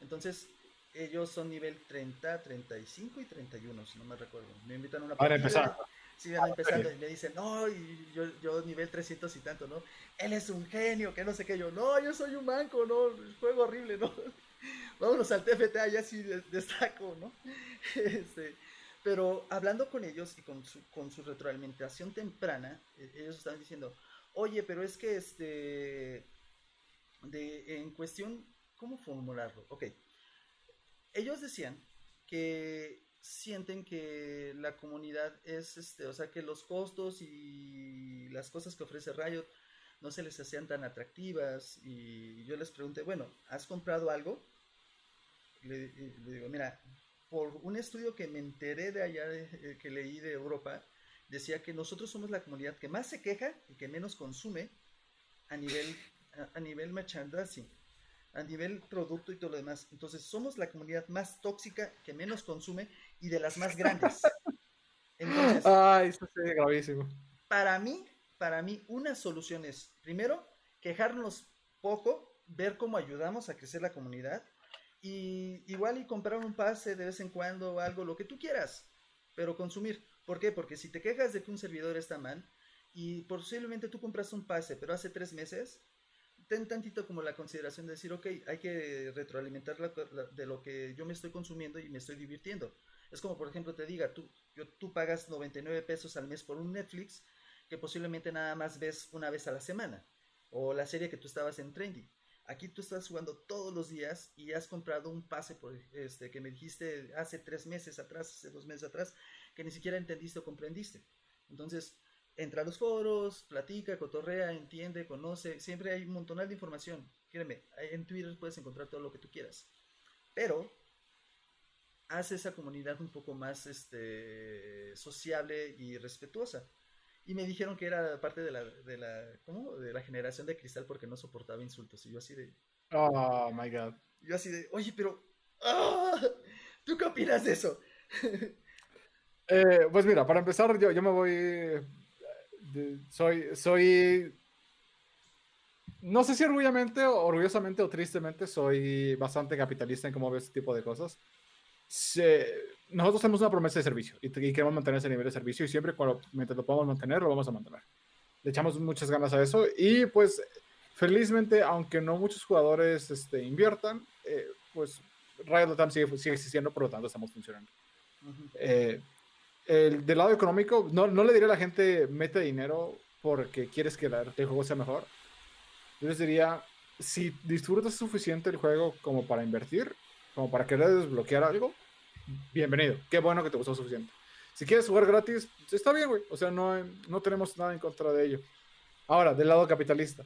Entonces, ellos son nivel 30, 35 y 31, si no me recuerdo. Me invitan a una Para empezar. Sí, van empezando y me dicen, no, y yo, yo nivel 300 y tanto, ¿no? Él es un genio, que no sé qué, yo, no, yo soy un manco, no, juego horrible, ¿no? Vámonos al TFT, ya sí destaco, ¿no? Este, pero hablando con ellos y con su, con su retroalimentación temprana, eh, ellos estaban diciendo, oye, pero es que este, de, en cuestión ¿cómo formularlo? Ok. Ellos decían que sienten que la comunidad es, este, o sea, que los costos y las cosas que ofrece Riot no se les hacían tan atractivas y yo les pregunté, bueno, ¿has comprado algo? Le, le digo, mira, por un estudio que me enteré de allá, eh, que leí de Europa, decía que nosotros somos la comunidad que más se queja y que menos consume a nivel, a, a nivel merchandising a nivel producto y todo lo demás. Entonces, somos la comunidad más tóxica que menos consume y de las más grandes. Entonces, Ay, eso es gravísimo. Para mí, para mí, una solución es, primero, quejarnos poco, ver cómo ayudamos a crecer la comunidad y igual y comprar un pase de vez en cuando o algo, lo que tú quieras, pero consumir. ¿Por qué? Porque si te quejas de que un servidor está mal y posiblemente tú compras un pase, pero hace tres meses, ten tantito como la consideración de decir, ok, hay que retroalimentar de lo que yo me estoy consumiendo y me estoy divirtiendo. Es como, por ejemplo, te diga, tú, yo, tú pagas 99 pesos al mes por un Netflix que posiblemente nada más ves una vez a la semana. O la serie que tú estabas en Trendy. Aquí tú estás jugando todos los días y has comprado un pase por este que me dijiste hace tres meses atrás, hace dos meses atrás, que ni siquiera entendiste o comprendiste. Entonces, entra a los foros, platica, cotorrea, entiende, conoce, siempre hay un montón de información. Créeme, en Twitter puedes encontrar todo lo que tú quieras. Pero hace esa comunidad un poco más este, sociable y respetuosa. Y me dijeron que era parte de la, de la, ¿cómo? De la generación de cristal porque no soportaba insultos. Y yo así de... Oh, my God. Yo así de, oye, pero... ¡ah! ¿Tú qué opinas de eso? Eh, pues mira, para empezar, yo, yo me voy soy, soy, no sé si orgullosamente, orgullosamente o tristemente, soy bastante capitalista en cómo veo este tipo de cosas. nosotros tenemos una promesa de servicio y, queremos mantener ese nivel de servicio y siempre cuando, mientras lo podamos mantener, lo vamos a mantener. Le echamos muchas ganas a eso y pues felizmente, aunque no muchos jugadores este, inviertan, eh, pues Riot Latam sigue, sigue, existiendo, por lo tanto estamos funcionando el, del lado económico, no, no le diría a la gente mete dinero porque quieres que el juego sea mejor. Yo les diría, si disfrutas suficiente el juego como para invertir, como para querer desbloquear algo, bienvenido. Qué bueno que te gustó suficiente. Si quieres jugar gratis, está bien, güey. O sea, no, no tenemos nada en contra de ello. Ahora, del lado capitalista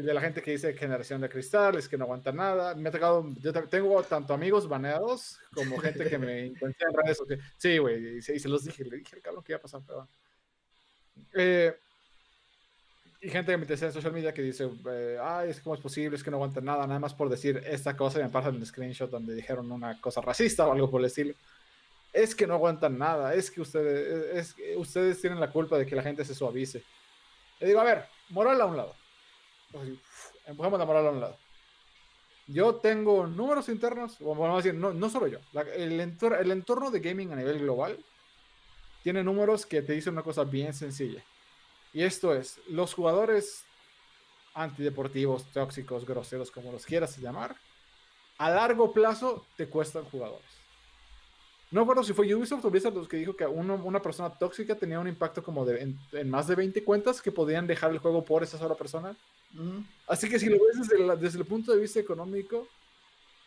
de la gente que dice generación de cristales, que no aguanta nada. Me ha tocado, yo tengo tanto amigos baneados como gente que me encuentra en redes sociales. Sí, güey, y, se los dije, le dije al cabrón que iba a pasar. Eh, y gente que me interesa en social media que dice, eh, ay, es como es posible, es que no aguanta nada, nada más por decir esta cosa y me pasan el screenshot donde dijeron una cosa racista o algo por el estilo. Es que no aguantan nada, es que ustedes, es, que ustedes tienen la culpa de que la gente se suavice. Le digo, a ver, moral a un lado empujamos la moral a un lado. Yo tengo números internos, o vamos a decir, no, no solo yo, el, entorno, el entorno de gaming a nivel global tiene números que te dicen una cosa bien sencilla. Y esto es, los jugadores antideportivos, tóxicos, groseros, como los quieras llamar, a largo plazo te cuestan jugadores. No recuerdo si fue Ubisoft o Blizzard los que dijo que una persona tóxica tenía un impacto como de, en, en, más de 20 cuentas que podían dejar el juego por esa sola persona. Así que si lo ves desde, el punto de vista económico,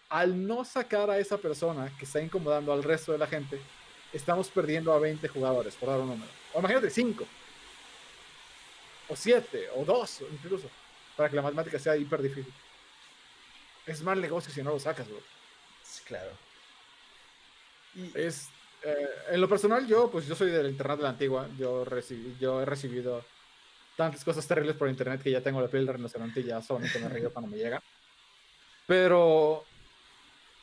al no sacar a esa persona que está incomodando al resto de la gente, estamos perdiendo a 20 jugadores, por dar un número. O imagínate, 5. O 7, o 2, incluso. Para que la matemática sea hiper difícil. Es mal negocio si no lo sacas, bro. claro. Y... Es, eh, en lo personal, yo, pues yo soy del internet de la antigua. Yo, recibí, yo he recibido tantas cosas terribles por internet que ya tengo la piel de rinoceronte y ya solamente me río cuando me llega. Pero,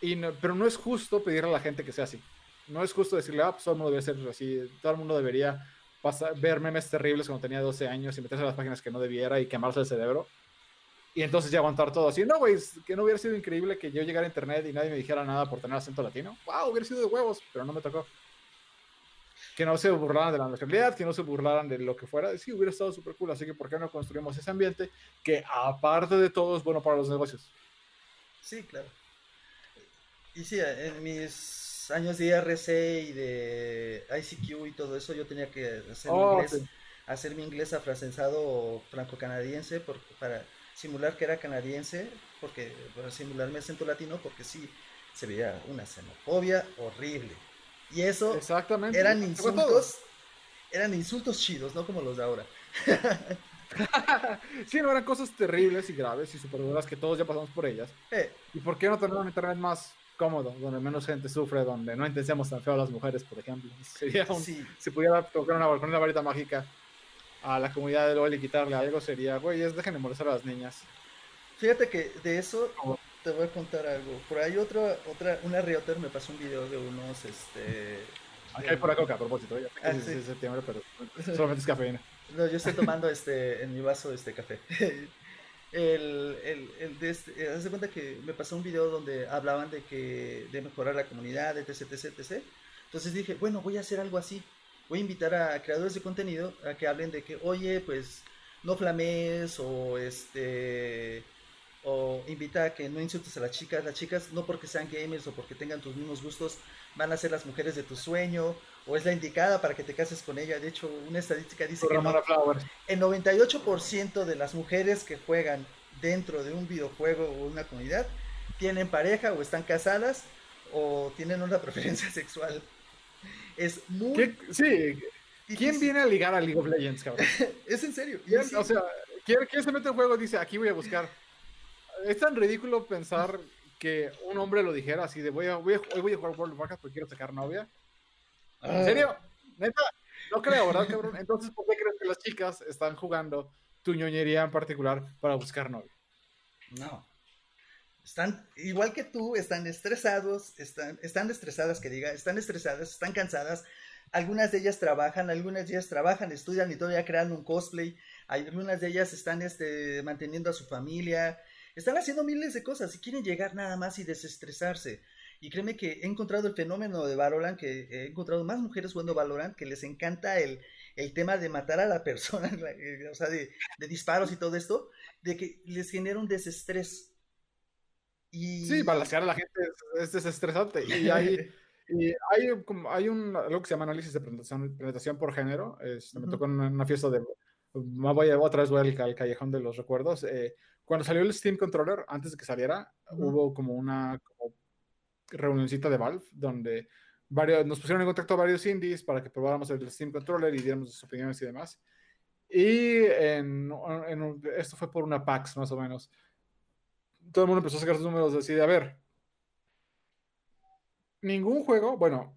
y no, pero no es justo pedirle a la gente que sea así. No es justo decirle, ah, pues todo el mundo debe ser así, todo el mundo debería pasar, ver memes terribles cuando tenía 12 años y meterse a las páginas que no debiera y quemarse el cerebro. Y entonces ya aguantar todo así. No, güey, que no hubiera sido increíble que yo llegara a internet y nadie me dijera nada por tener acento latino. Wow, hubiera sido de huevos, pero no me tocó que no se burlaran de la nacionalidad, que no se burlaran de lo que fuera. Sí, hubiera estado súper cool. Así que, ¿por qué no construimos ese ambiente que, aparte de todo, es bueno para los negocios? Sí, claro. Y sí, en mis años de IRC y de ICQ y todo eso, yo tenía que hacer, mi, oh, inglés, hacer mi inglés afrancesado franco-canadiense para, simular que era canadiense, porque para simularme acento latino, porque sí, se veía una xenofobia horrible. Y eso Exactamente. eran insultos, eran insultos chidos, no como los de ahora. sí, no eran cosas terribles y graves y súper duras que todos ya pasamos por ellas. Eh, ¿Y por qué no tener un internet más cómodo, donde menos gente sufre, donde no intentemos tan feo a las mujeres, por ejemplo? Sería un, sí, Si pudiera tocar una, con una varita mágica a la comunidad de LOL y quitarle algo, sería, güey, es dejen de molestar a las niñas. fíjate que de eso. Te voy a contar algo. Por ahí otra, otra, una realtor me pasó un video de unos, este... Aquí hay pura coca a propósito, ya sé que Ah, es, sí. es septiembre, pero solamente es cafeína. No, yo estoy tomando este en mi vaso este café. El, el, el de este, eh, haz de cuenta que me pasó un video donde hablaban de que de mejorar la comunidad, etc, etc, etc. Entonces dije, bueno, voy a hacer algo así. Voy a invitar a creadores de contenido a que hablen de que, oye, pues no flamees o este o invita a que no insultes a las chicas. Las chicas no porque sean gamers o porque tengan tus mismos gustos van a ser las mujeres de tu sueño o es la indicada para que te cases con ella. De hecho, una estadística dice que no- el 98% de las mujeres que juegan dentro de un videojuego o una comunidad tienen pareja o están casadas o tienen una preferencia sexual. Es muy ¿Qué- Sí, difícil. ¿quién viene a ligar a League of Legends, cabrón? Es en serio. Y ¿Quién? sí, O sea, ¿quién, quién se mete en juego dice, aquí voy a buscar? Es tan ridículo pensar que un hombre lo dijera así de, voy a, voy a- hoy voy a jugar World of Warcraft porque quiero sacar novia. ah, ¿En serio? ¿Neta? No creo, ¿verdad, cabrón? Entonces, ¿por qué crees que las chicas están jugando tu ñoñería en particular para buscar novia? No. Están, igual que tú, están estresados, están, están estresadas, que diga, están estresadas, están cansadas. Algunas de ellas trabajan, algunas de ellas trabajan, estudian y todavía crean un cosplay. Algunas de ellas están este, manteniendo a su familia. Están haciendo miles de cosas y quieren llegar nada más y desestresarse. Y créeme que he encontrado el fenómeno de Valorant, que he encontrado más mujeres jugando Valorant, que les encanta el, el tema de matar a la persona, eh, o sea, de, de disparos y todo esto, de que les genera un desestrés. Y... Sí, balancear a la gente es, es desestresante. Y hay, y hay, hay un, algo que se llama análisis de penetración, penetración por género. Este, Me Ujú. tocó en una, una fiesta de... Voy a, otra vez voy al, al callejón de los recuerdos. Eh, cuando salió el Steam Controller, antes de que saliera, Ujú. hubo como una como reunioncita de Valve donde varios, nos pusieron en contacto a varios indies para que probáramos el Steam Controller y diéramos sus opiniones y demás. Y en, en esto fue por una PAX más o menos. Todo el mundo empezó a sacar sus números así de, a ver, ningún juego, bueno,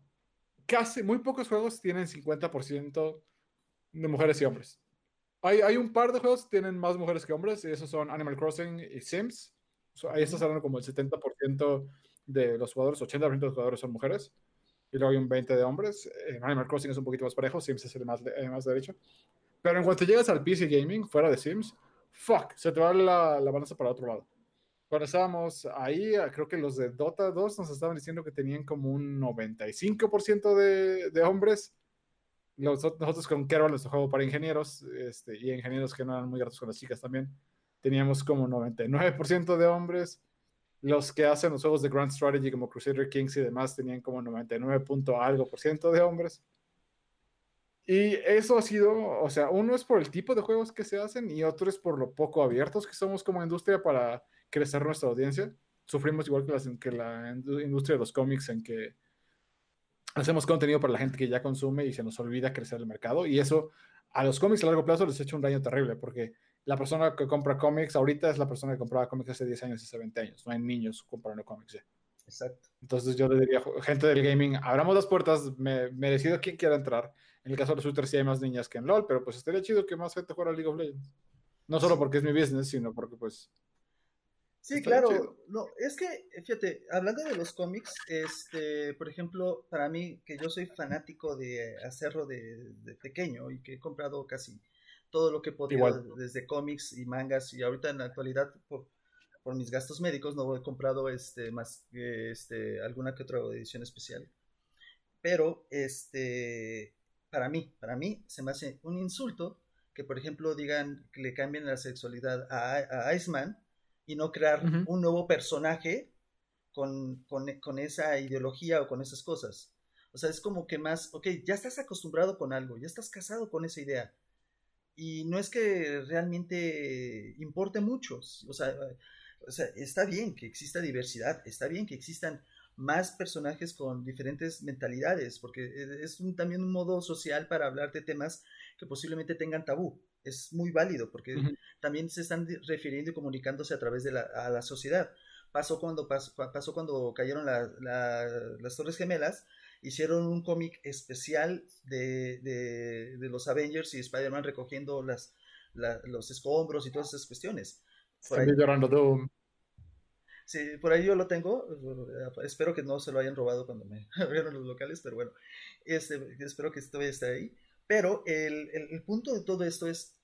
casi, muy pocos juegos tienen 50% de mujeres y hombres. Hay, hay un par de juegos que tienen más mujeres que hombres, y esos son Animal Crossing y Sims. So, ahí estás hablando como el 70% de los jugadores, 80% de los jugadores son mujeres, y luego hay un 20% de hombres. En Animal Crossing es un poquito más parejo, Sims es el más, el más derecho. Pero en cuanto llegas al PC Gaming, fuera de Sims, fuck, se te va la, la balanza para otro lado. Cuando estábamos ahí, creo que los de Dota 2 nos estaban diciendo que tenían como un 95% de, de hombres. Los, nosotros con Kerbal, nuestro juego para ingenieros, este, y ingenieros que no eran muy gratos con las chicas también, teníamos como 99% de hombres. Los que hacen los juegos de Grand Strategy como Crusader Kings y demás tenían como 99 punto algo por ciento de hombres. Y eso ha sido, o sea, uno es por el tipo de juegos que se hacen y otro es por lo poco abiertos que somos como industria para crecer nuestra audiencia. Sufrimos igual que, las, que la industria de los cómics en que hacemos contenido para la gente que ya consume y se nos olvida crecer el mercado. Y eso a los cómics a largo plazo les ha hecho un daño terrible porque la persona que compra cómics ahorita es la persona que compraba cómics hace 10 años, hace 20 años. No hay niños comprando cómics ya. Exacto. Entonces yo le diría, gente del gaming, abramos las puertas, me, merecido quien quiera entrar. En el caso de los shooters sí hay más niñas que en LOL, pero pues estaría chido que más gente jugara League of Legends. No solo porque es mi business, sino porque pues... Sí, claro. No, es que, fíjate, hablando de los cómics, este, por ejemplo, para mí, que yo soy fanático de hacerlo de, de pequeño y que he comprado casi todo lo que he podido, Igual. desde cómics y mangas, y ahorita en la actualidad, por, por mis gastos médicos, no he comprado este, más que este, alguna que otra edición especial. Pero, este, para mí, para mí, se me hace un insulto que, por ejemplo, digan que le cambien la sexualidad a, a Iceman y no crear un nuevo personaje con, con, con esa ideología o con esas cosas. O sea, es como que más, ok, ya estás acostumbrado con algo, ya estás casado con esa idea. y no es que realmente importe mucho, o sea, o sea, está bien que exista diversidad, está bien que existan más personajes con diferentes mentalidades, porque es también un modo social para hablar de temas que posiblemente tengan tabú. Es muy válido porque también se están refiriendo y comunicándose a través de la, a la sociedad. Pasó cuando, pasó, pasó cuando cayeron las Torres Gemelas, hicieron un cómic especial de, de, los Avengers y Spider-Man recogiendo las, los escombros y todas esas cuestiones. Por ahí, llorando. Sí, por ahí yo lo tengo. Espero que no se lo hayan robado cuando me abrieron los locales, pero bueno, este, espero que todavía esté ahí. Pero el, el, punto de todo esto es,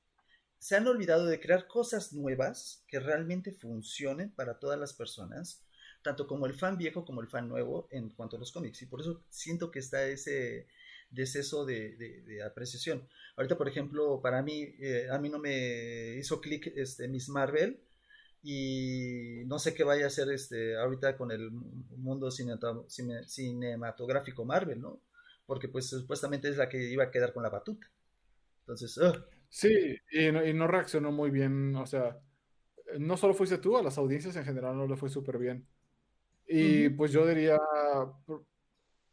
se han olvidado de crear cosas nuevas que realmente funcionen para todas las personas, tanto como el fan viejo como el fan nuevo en cuanto a los cómics. Y por eso siento que está ese deceso de, de, apreciación. Ahorita, por ejemplo, para mí, eh, a mí no me hizo clic este, Miss Marvel y no sé qué vaya a hacer este ahorita con el mundo cinematográfico Marvel, ¿no? Porque pues supuestamente es la que iba a quedar con la batuta. Entonces, sí, y no, y no, reaccionó muy bien, o sea, no solo fuiste tú, a las audiencias en general no le fue súper bien. Y pues yo diría,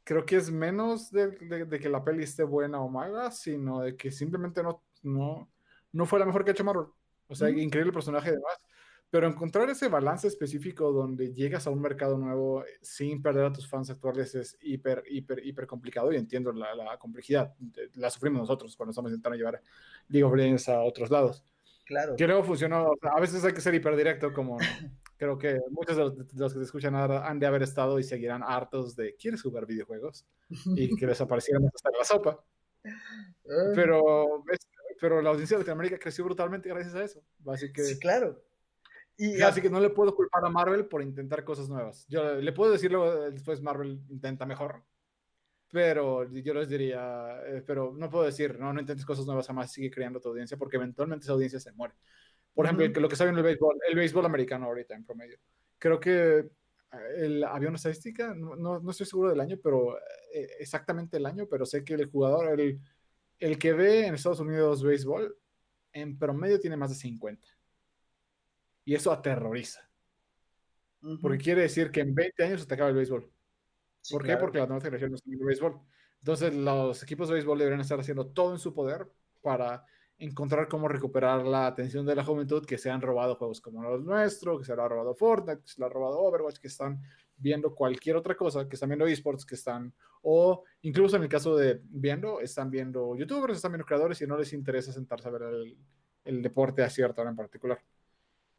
creo que es menos de, de, que la peli esté buena o mala, sino de que simplemente no, no, no fue la mejor que ha hecho Marvel. O sea, increíble personaje además. Pero encontrar ese balance específico donde llegas a un mercado nuevo sin perder a tus fans actuales es hiper, hiper, hiper complicado y entiendo la, la complejidad. La sufrimos nosotros cuando estamos intentando llevar League of Legends a otros lados. Claro. Que luego funcionó. a veces hay que ser hiper directo, como creo que muchos de los, que te escuchan ahora han de haber estado y seguirán hartos de ¿quieres jugar videojuegos? Y que desapareciéramos hasta la sopa. Pero, pero la audiencia de Latinoamérica creció brutalmente gracias a eso. Así que, sí, claro. Y así que no le puedo culpar a Marvel por intentar cosas nuevas. Yo le puedo decirlo después Marvel intenta mejor, pero yo les diría, eh, pero no puedo decir, no, no intentes cosas nuevas, jamás sigue creando tu audiencia porque eventualmente esa audiencia se muere. Por ejemplo, lo que viendo el béisbol, el béisbol americano ahorita en promedio. Creo que eh, el, había una estadística, no, no, estoy seguro del año, pero eh, exactamente el año, pero sé que el jugador, el, el que ve en Estados Unidos béisbol, en promedio tiene más de 50. Y eso aterroriza. Porque quiere decir que en 20 años se te acaba el béisbol. ¿Por qué? Porque la nueva generación no está el béisbol. Entonces, los equipos de béisbol deberían estar haciendo todo en su poder para encontrar cómo recuperar la atención de la juventud que se han robado juegos como los nuestros, que se lo ha robado Fortnite, que se lo ha robado Overwatch, que están viendo cualquier otra cosa, que están viendo esports, que están, o incluso en el caso de viendo, están viendo youtubers, están viendo creadores y no les interesa sentarse a ver el, el deporte a cierta hora en particular.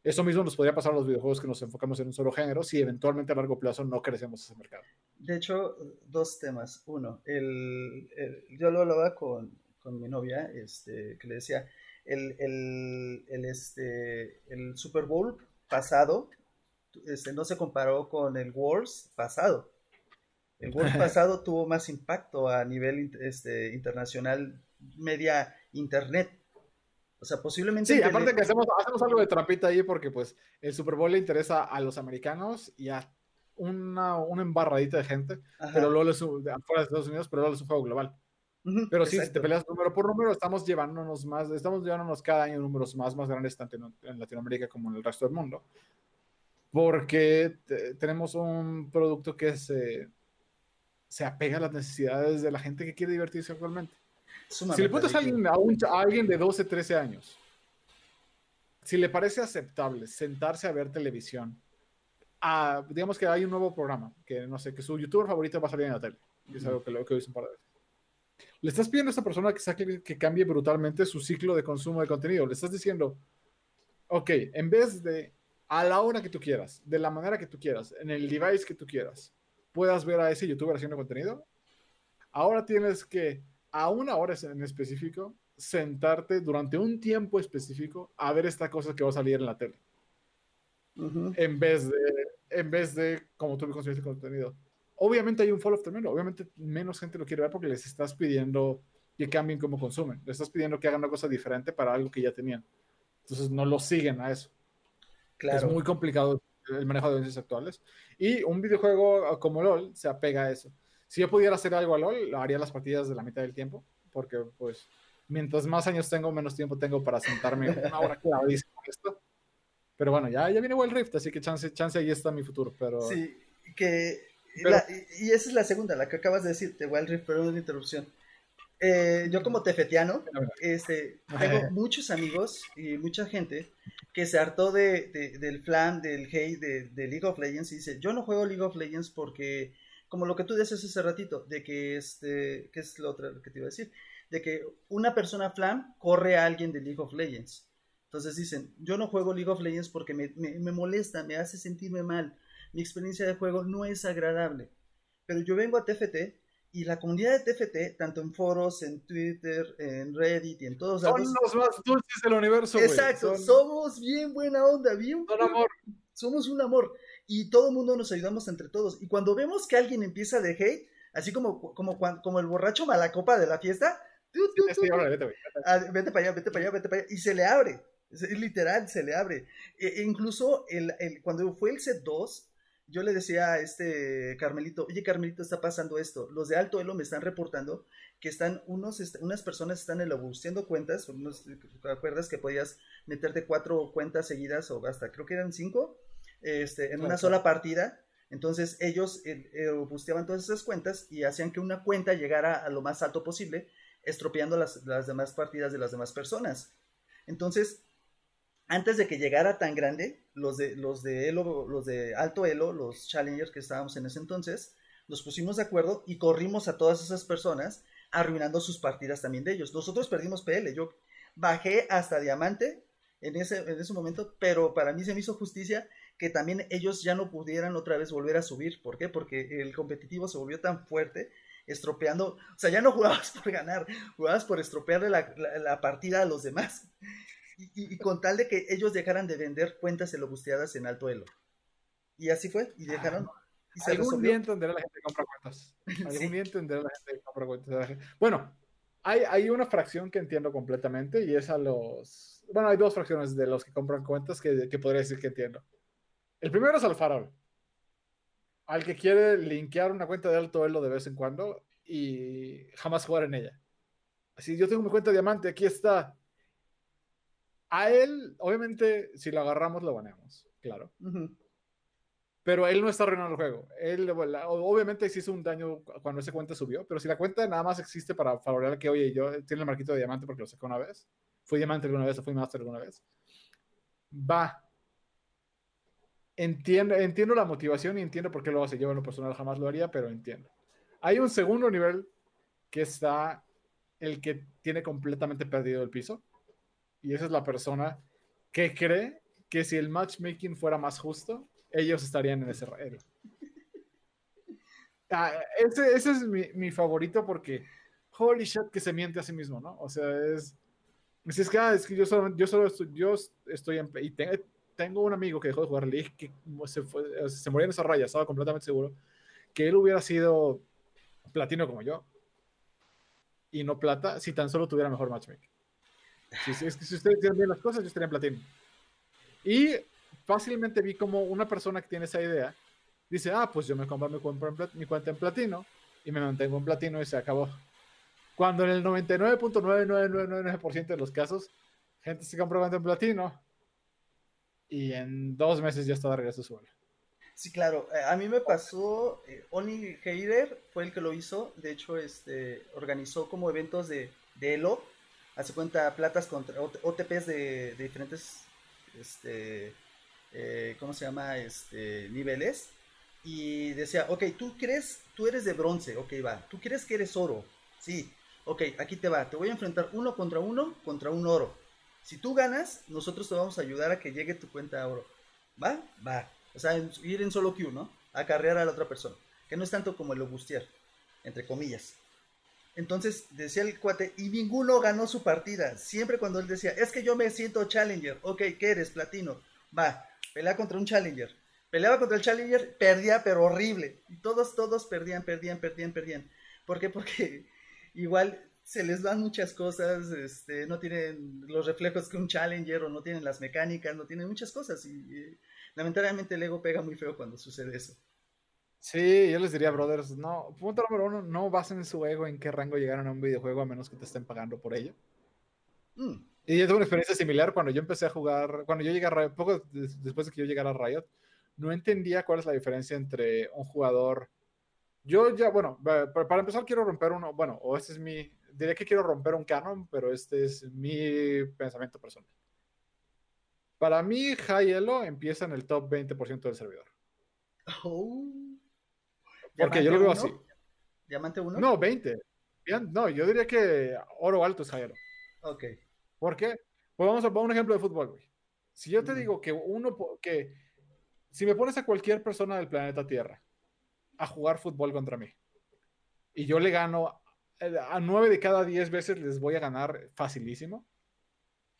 Eso mismo nos podría pasar a los videojuegos que nos enfocamos en un solo género si eventualmente a largo plazo no crecemos ese mercado. De hecho, dos temas. Uno, el, yo lo hablaba con, con, mi novia, este, que le decía, el, el, el, este, el Super Bowl pasado este, no se comparó con el Wars pasado. El World pasado tuvo más impacto a nivel este, internacional, media internet. O sea, posiblemente. Sí, aparte que hacemos, hacemos algo de trampita ahí porque, pues, el Super Bowl le interesa a los americanos y a una, una embarradita de gente, pero luego es afuera de Estados Unidos, pero luego es un juego global. pero sí, si te peleas número por número, estamos llevándonos más, estamos llevándonos cada año números más, más grandes, tanto en, Latinoamérica como en el resto del mundo. Porque tenemos un producto que se, se apega a las necesidades de la gente que quiere divertirse actualmente. Si le preguntas a alguien, a, alguien de 12, 13 años, si le parece aceptable sentarse a ver televisión, digamos que hay un nuevo programa, que no sé, que su youtuber favorito va a salir en la tele, es algo que, lo, que un par de veces. Le estás pidiendo a esta persona que, saque, que cambie brutalmente su ciclo de consumo de contenido. Le estás diciendo, ok, en vez de a la hora que tú quieras, de la manera que tú quieras, en el device que tú quieras, puedas ver a ese youtuber haciendo contenido, ahora tienes que a una hora en específico, sentarte durante un tiempo específico a ver esta cosa que va a salir en la tele. En vez de, en vez de como tú construyes el contenido. Obviamente hay un fall of tremendo. Obviamente menos gente lo quiere ver porque les estás pidiendo que cambien cómo consumen. Les estás pidiendo que hagan una cosa diferente para algo que ya tenían. Entonces no lo siguen a eso. Claro. Es muy complicado el manejo de audiencias actuales. Y un videojuego como LOL se apega a eso si yo pudiera hacer algo a LOL, haría las partidas de la mitad del tiempo, porque pues mientras más años tengo, menos tiempo tengo para sentarme una hora clavadísimo con esto. Pero bueno, ya, ya viene Wild Rift, así que chance, chance ahí está mi futuro. Pero... Sí, que. la- y esa es la segunda, la que acabas de decir, de Wild Rift, perdón la interrupción. Eh, yo como tefetiano, este, tengo muchos amigos y mucha gente que se hartó de, de- del flan, del hate de, de League of Legends y dice, yo no juego League of Legends porque, como lo que tú decías hace ratito, de que este, ¿qué es lo otro que te iba a decir? De que una persona flan corre a alguien de League of Legends. Entonces dicen, yo no juego League of Legends porque me, me, me molesta, me hace sentirme mal. Mi experiencia de juego no es agradable. Pero yo vengo a TFT y la comunidad de TFT, tanto en foros, en Twitter, en Reddit y en todos Son lados. los más dulces del universo. Exacto, Son, somos bien buena onda, bien. son amor. Somos un amor. Y todo el mundo nos ayudamos entre todos. Y cuando vemos que alguien empieza de hate, así como, como, como el borracho malacopa de la fiesta, tú, tú, tú, vete. Ah, para allá, vete para allá, vete para allá, y se le abre, literal, se le abre. E- e incluso el, el- cuando fue el set 2, yo le decía a este Carmelito, oye Carmelito, está pasando esto, los de Alto Elo me están reportando que están unos, est- unas personas están elaboraando cuentas, unos, ¿te acuerdas que podías meterte cuatro cuentas seguidas o hasta, creo que eran cinco, este, en una sola partida? Entonces ellos eh, eh, busteaban todas esas cuentas y hacían que una cuenta llegara a lo más alto posible estropeando las, las demás partidas de las demás personas. Entonces, antes de que llegara tan grande, los de, los de Elo, los de alto Elo, los challengers que estábamos en ese entonces, nos pusimos de acuerdo y corrimos a todas esas personas, arruinando sus partidas también de ellos. Nosotros perdimos PL, yo bajé hasta diamante en ese, en ese momento, pero para mí se me hizo justicia que también ellos ya no pudieran otra vez volver a subir. ¿Por qué? Porque el competitivo se volvió tan fuerte estropeando, o sea, ya no jugabas por ganar, jugabas por estropearle la, la- la partida a los demás. Y, y- y con tal de que ellos dejaran de vender cuentas elobusteadas en alto elo. Y así fue, y dejaron. Y se Algún resolvió. día entenderá la gente que compra cuentas. Algún Sí. día entenderá la gente que compra cuentas. Bueno, hay, hay una fracción que entiendo completamente y es a los... Bueno, hay dos fracciones de los que compran cuentas que, que podría decir que entiendo. El primero es al farol. Al que quiere linkear una cuenta de alto elo de vez en cuando y jamás jugar en ella. Así, yo tengo mi cuenta de diamante, aquí está. A él, obviamente, si lo agarramos, lo baneamos, claro pero él no está arruinando el juego. Él, la- obviamente, hizo un daño cuando esa cuenta subió, pero si la cuenta nada más existe para favorear que, oye, yo tiene el marquito de diamante porque lo saqué una vez, fui diamante alguna vez o fui master alguna vez, va. Entiendo, entiendo la motivación y entiendo por qué lo hace. Yo en lo personal jamás lo haría, pero entiendo. Hay un segundo nivel que está el que tiene completamente perdido el piso. Y esa es la persona que cree que si el matchmaking fuera más justo, ellos estarían en ese raid. Ah, ese, ese es mi, mi favorito porque holy shit que se miente a sí mismo, ¿no? O sea, es... Si es que, ah, es que yo solo, yo solo estoy, yo estoy en... Y te- tengo un amigo que dejó de jugar League que se, fue, se moría en esa raya, estaba completamente seguro que él hubiera sido platino como yo y no plata si tan solo tuviera mejor matchmaking. Si, si- si ustedes tienen bien las cosas, yo estaría en platino. Y fácilmente vi como una persona que tiene esa idea dice, ah, pues yo me compro mi, plat- mi cuenta en platino y me mantengo en platino y se acabó. Cuando en el 99.99999% de los casos, gente se compra cuenta en platino y en dos meses ya está de regreso su bola. Sí, claro. Eh, A mí me pasó, eh, Oni Heider fue el que lo hizo. De hecho, este organizó como eventos de, de Elo. Hace cuenta platas contra OT- OTPs de, de diferentes, este, eh, ¿cómo se llama? Este, niveles. Y decía, ok, tú crees, tú eres de bronce, ok, va. Tú crees que eres oro, sí. Ok, aquí te va. Te voy a enfrentar uno contra uno contra un oro. Si tú ganas, nosotros te vamos a ayudar a que llegue tu cuenta a oro. ¿Va? Va. O sea, ir en solo queue, ¿no? Acarrear a la otra persona. Que no es tanto como el Obustier, entre comillas. Entonces, decía el cuate, y ninguno ganó su partida. Siempre cuando él decía, es que yo me siento challenger. Ok, ¿qué eres? Platino. Va, pelea contra un challenger. Peleaba contra el challenger, perdía, pero horrible. Y todos, todos perdían, perdían, perdían, perdían. ¿Por qué? Porque igual se les dan muchas cosas, este, no tienen los reflejos que un challenger o no tienen las mecánicas, no tienen muchas cosas y eh, lamentablemente el ego pega muy feo cuando sucede eso. Sí, yo les diría, brothers, no, punto número uno, no basen su ego en qué rango llegaron a un videojuego a menos que te estén pagando por ello. Mm. Y yo tuve una experiencia similar cuando yo empecé a jugar, cuando yo llegué a Riot, poco después de que yo llegara a Riot, no entendía cuál es la diferencia entre un jugador. Yo ya, bueno, para empezar quiero romper uno, bueno, o este es mi, diré que quiero romper un canon, pero este es mi pensamiento personal. Para mí, High Elo empieza en el top 20% del servidor. Oh. Porque yo lo veo así. ¿Diamante 1? No, 20. No, yo diría que oro alto es High Elo. Ok. ¿Por qué? Pues vamos a poner un ejemplo de fútbol, güey. Si yo te digo que uno, que si me pones a cualquier persona del planeta Tierra a jugar fútbol contra mí y yo le gano eh, a nueve de cada diez veces les voy a ganar facilísimo,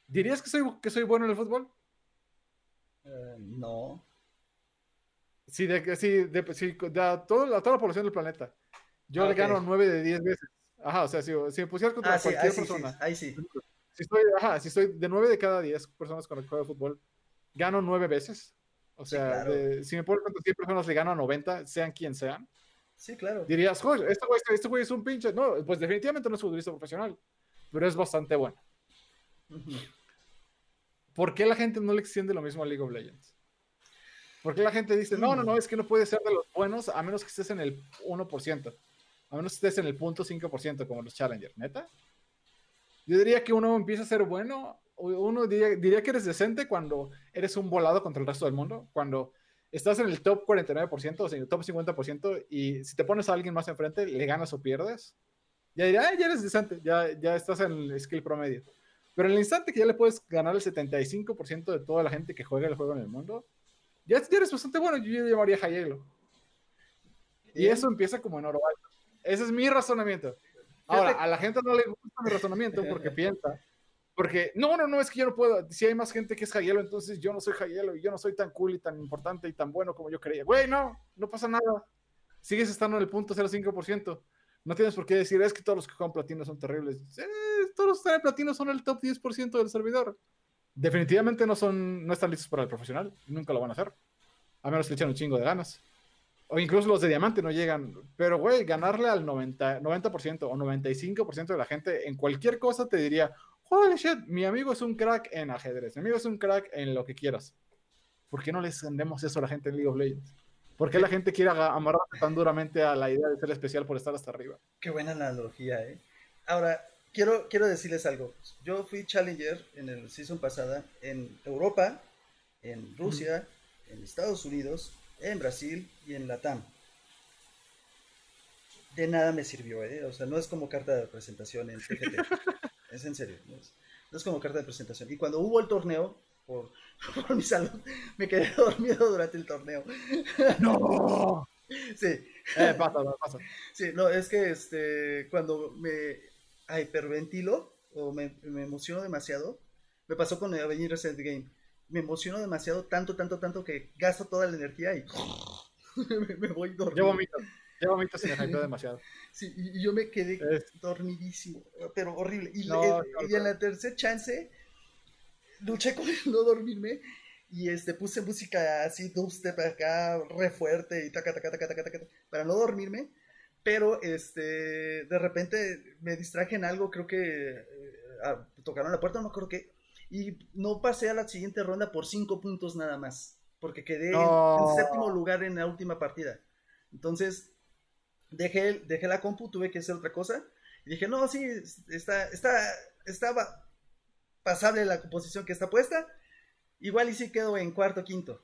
¿dirías que soy, que soy bueno en el fútbol? Eh, no. Sí, de, sí, de, sí, toda, toda la población del planeta. Yo le gano a nueve de diez veces. Ajá, o sea, si, me pusieras contra ah, cualquier persona. ahí sí. Si estoy, ajá, si estoy de nueve de cada diez personas con el juego de fútbol, gano nueve veces. O sea, si me pones contra 100 personas, le gano a 90, sean quien sean. Sí, claro. Dirías, joder, este güey, este güey es un pinche. No, pues definitivamente no es futbolista profesional, pero es bastante bueno. ¿Por qué la gente no le extiende lo mismo a League of Legends? ¿Por qué la gente dice, no, no, no, es que no puede ser de los buenos a menos que estés en el 1%, a menos que estés en el 0.5% como los Challengers, neta? Yo diría que uno empieza a ser bueno, uno diría, que eres decente cuando eres un volado contra el resto del mundo, cuando estás en el top 49%, o sea, en el top 50%, y si te pones a alguien más enfrente, le ganas o pierdes, ya diría, ah, ya eres decente, ya, ya estás en el skill promedio. Pero en el instante que ya le puedes ganar el 75% de toda la gente que juega el juego en el mundo, ya, eres bastante bueno, yo llamaría Hayelo. Y eso empieza como en oro alto. Ese es mi razonamiento. Ahora, a la gente no le gusta mi razonamiento porque piensa, porque no, no, no, es que yo no puedo, si hay más gente que es Jayelo, entonces yo no soy Jayelo y yo no soy tan cool y tan importante y tan bueno como yo creía. Güey, no, no pasa nada. Sigues estando en el punto 0.5%. No tienes por qué decir, es que todos los que juegan platino son terribles. Eh, todos los que están en platino son el top 10% del servidor. Definitivamente no, son, no están listos para el profesional, nunca lo van a hacer. A menos que le echen un chingo de ganas o incluso los de diamante no llegan. Pero, güey, ganarle al 90%, 90 o 95% de la gente en cualquier cosa te diría, holy shit, mi amigo es un crack en ajedrez, mi amigo es un crack en lo que quieras. ¿Por qué no les vendemos eso a la gente en League of Legends? ¿Por qué la gente quiere amarrarse tan duramente a la idea de ser especial por estar hasta arriba? Qué buena analogía, ¿eh? Ahora, quiero, quiero decirles algo. Yo fui Challenger en el season pasada en Europa, en Rusia, en Estados Unidos, en Brasil y en Latam. De nada me sirvió, ¿eh? O sea, no es como carta de presentación en TGT. es en serio. No es, como carta de presentación. Y cuando hubo el torneo, por, mi salud, me quedé dormido durante el torneo. ¡No! Sí. Eh, pasa, pasa. Sí, no, es que este, cuando me hiperventilo o me, me emociono demasiado, me pasó con el Avengers Endgame me emociono demasiado, tanto, tanto, tanto que gasto toda la energía y me, voy dormido. Yo vomito, yo vomito si me demasiado. Sí, y, yo me quedé dormidísimo, pero horrible. Y, en la tercera chance, luché con no dormirme y este, puse música así, dubstep acá, re fuerte y taca, taca, taca, taca, taca, para no dormirme. Pero este, de repente me distraje en algo, creo que eh, ah, tocaron la puerta, no creo que y no pasé a la siguiente ronda por cinco puntos nada más, porque quedé en, séptimo lugar en la última partida. Entonces, dejé, dejé la compu, tuve que hacer otra cosa, y dije, no, sí, está, está, estaba pasable la composición que está puesta, igual y sí quedo en cuarto, quinto.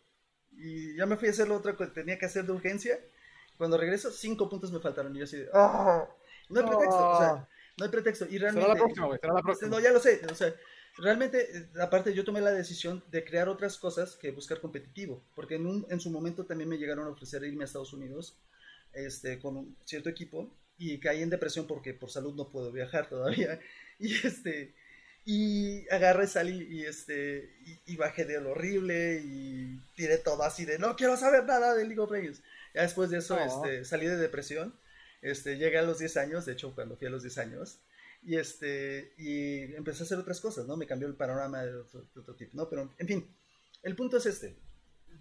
Y ya me fui a hacer lo otro que tenía que hacer de urgencia. Cuando regreso, cinco puntos me faltaron. Y yo así de, ah, no hay pretexto, o sea, no hay pretexto. Y realmente. Será la próxima, güey, será la próxima. No, ya lo sé, o sea, realmente, eh, aparte, yo tomé la decisión de crear otras cosas que buscar competitivo, porque en, un, en su momento también me llegaron a ofrecer irme a Estados Unidos este, con un cierto equipo y caí en depresión porque por salud no puedo viajar todavía. Y este y agarré, salí y este y, bajé de lo horrible y tiré todo así de no quiero saber nada de League of Legends. Ya después de eso este, salí de depresión. Este, llegué a los 10 años, de hecho cuando fui a los 10 años, y este, y empecé a hacer otras cosas, ¿no? Me cambió el panorama de otro, tipo, ¿no? Pero, en fin, el punto es este.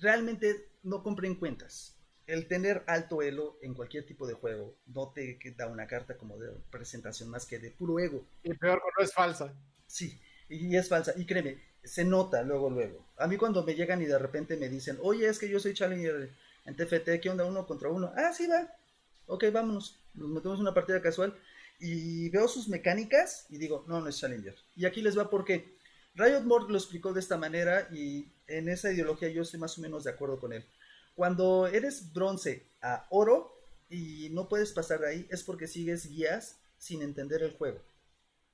Realmente no compren cuentas. El tener alto elo en cualquier tipo de juego no te da una carta como de presentación más que de puro ego. Y peor cuando es falsa. Sí, Y es falsa. Y créeme, se nota luego, luego. A mí cuando me llegan y de repente me dicen, oye, es que yo soy Challenger en TFT, ¿qué onda? Uno contra uno. Ah, sí, va. Ok, vámonos. Nos metemos una partida casual. Y veo sus mecánicas y digo, no, no es Challenger. Y aquí les va porque Riot Mord lo explicó de esta manera y en esa ideología yo estoy más o menos de acuerdo con él. Cuando eres bronce a oro y no puedes pasar de ahí, es porque sigues guías sin entender el juego.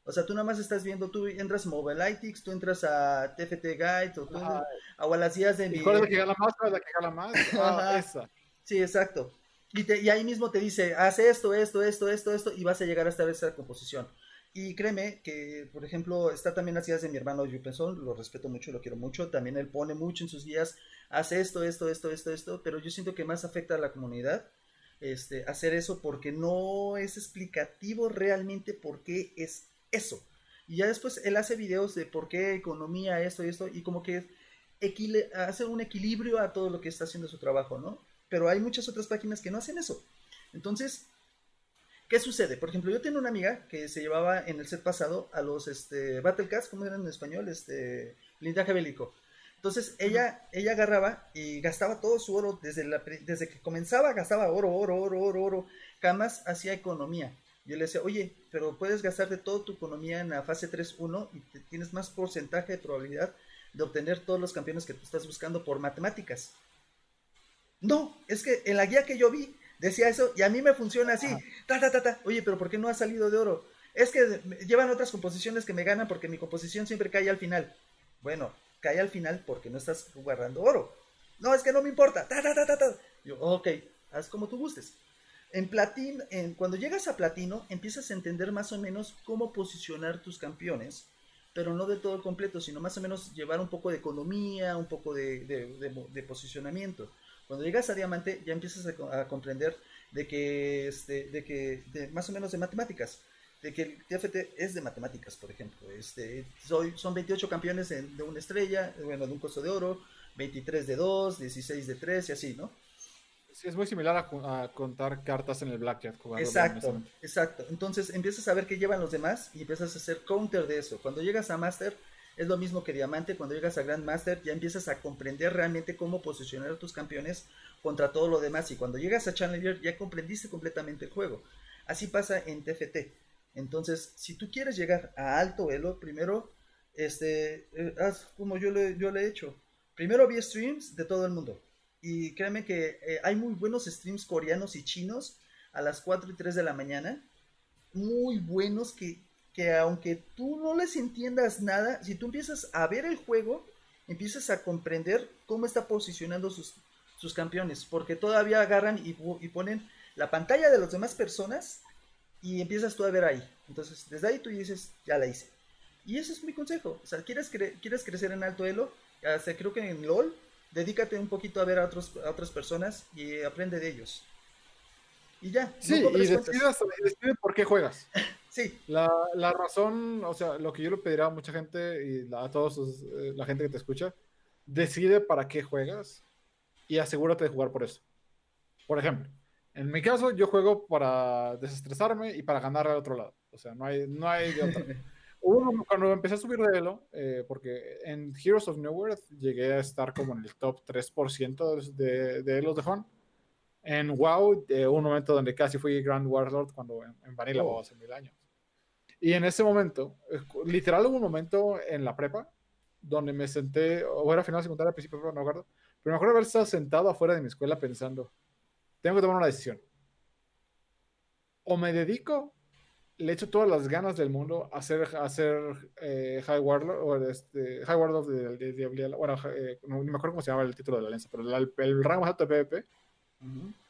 O sea, tú nada más estás viendo, tú entras a Mobilytics, tú entras a TFT Guide, o, tú a las guías de mi... ¿Cuál es la que gana más? ¿Cuál es la que gana más? Ah, esa. Sí, exacto. Y, y, ahí mismo te dice, haz esto, esto, esto, esto, esto, y vas a llegar hasta esa composición. Y créeme que, por ejemplo, está también las guías de mi hermano Yupenson, lo respeto mucho, lo quiero mucho, también él pone mucho en sus guías, hace esto, esto, esto, esto, esto, pero yo siento que más afecta a la comunidad este, hacer eso porque no es explicativo realmente por qué es eso. Y ya después él hace videos de por qué economía, esto y esto, y como que hace un equilibrio a todo lo que está haciendo su trabajo, ¿no? Pero hay muchas otras páginas que no hacen eso. Entonces, ¿qué sucede? Por ejemplo, yo tengo una amiga que se llevaba en el set pasado a los este, Battle Cats, ¿cómo eran en español? Este, blindaje bélico. Entonces ella, ella agarraba y gastaba todo su oro desde, la, desde que comenzaba, gastaba oro, oro, oro, oro, oro. Jamás hacía economía. Yo le decía, oye, pero puedes gastarte toda tu economía en la fase 3-1 y tienes más porcentaje de probabilidad de obtener todos los campeones que tú estás buscando por matemáticas. No, es que en la guía que yo vi decía eso y a mí me funciona así. Ta, ta, ta, ta. Oye, pero ¿por qué no ha salido de oro? Es que llevan otras composiciones que me ganan porque mi composición siempre cae al final. Bueno, cae al final porque no estás guardando oro. No, es que no me importa. Ta, ta, ta. Yo, ok, haz como tú gustes. En platino, en, cuando llegas a platino, empiezas a entender más o menos cómo posicionar tus campeones, pero no de todo completo, sino más o menos llevar un poco de economía, un poco de, de, posicionamiento. Cuando llegas a diamante, ya empiezas a, comprender de que, este, de que, más o menos de matemáticas de que el TFT es de matemáticas, por ejemplo. Este, soy, son 28 campeones de una estrella, bueno, de un costo de oro, 23 de 2, 16 de 3 y así, ¿no? Sí, es muy similar a, contar cartas en el Blackjack. Exacto, exacto. Entonces empiezas a ver qué llevan los demás y empiezas a hacer counter de eso. Cuando llegas a Master es lo mismo que Diamante, cuando llegas a Grand Master ya empiezas a comprender realmente cómo posicionar a tus campeones contra todo lo demás y cuando llegas a Challenger ya comprendiste completamente el juego. Así pasa en TFT entonces, si tú quieres llegar a alto elo, primero, este, eh, haz como yo le, yo le he hecho. Primero vi streams de todo el mundo. Y créeme que eh, hay muy buenos streams coreanos y chinos a las 4 y 3 de la mañana. Muy buenos que, que aunque tú no les entiendas nada, si tú empiezas a ver el juego, empiezas a comprender cómo está posicionando sus, sus campeones. Porque todavía agarran y, y ponen la pantalla de las demás personas y empiezas tú a ver ahí. Entonces, desde ahí tú dices, ya la hice. Y ese es mi consejo. O sea, ¿quieres, quieres crecer en alto elo? Hasta creo que en LOL, dedícate un poquito a ver a, otros, a otras personas y aprende de ellos. Y ya. Sí, y decide por qué juegas. sí. La, la, razón, o sea, lo que yo le pediría a mucha gente y a todos eh, la gente que te escucha, decide para qué juegas y asegúrate de jugar por eso. Por ejemplo, en mi caso, yo juego para desestresarme y para ganar al otro lado. O sea, no hay, no hay de otra. cuando empecé a subir de Elo, eh, porque en Heroes of New World llegué a estar como en el top 3% de, de Elos de Hon. En WoW, eh, un momento donde casi fui Grand Warlord cuando en, en Vanilla oh. hace mil años. Y en ese momento, literal hubo un momento en la prepa donde me senté, o era final secundaria, al principio, no me acuerdo, pero me acuerdo haber estado sentado afuera de mi escuela pensando, tengo que tomar una decisión. O me dedico, le echo todas las ganas del mundo a hacer, a hacer eh, High Warlord, o este, High Warlord de, de, bueno, eh, no, me acuerdo cómo se llama el título de la alianza, pero el, rango más alto de PvP,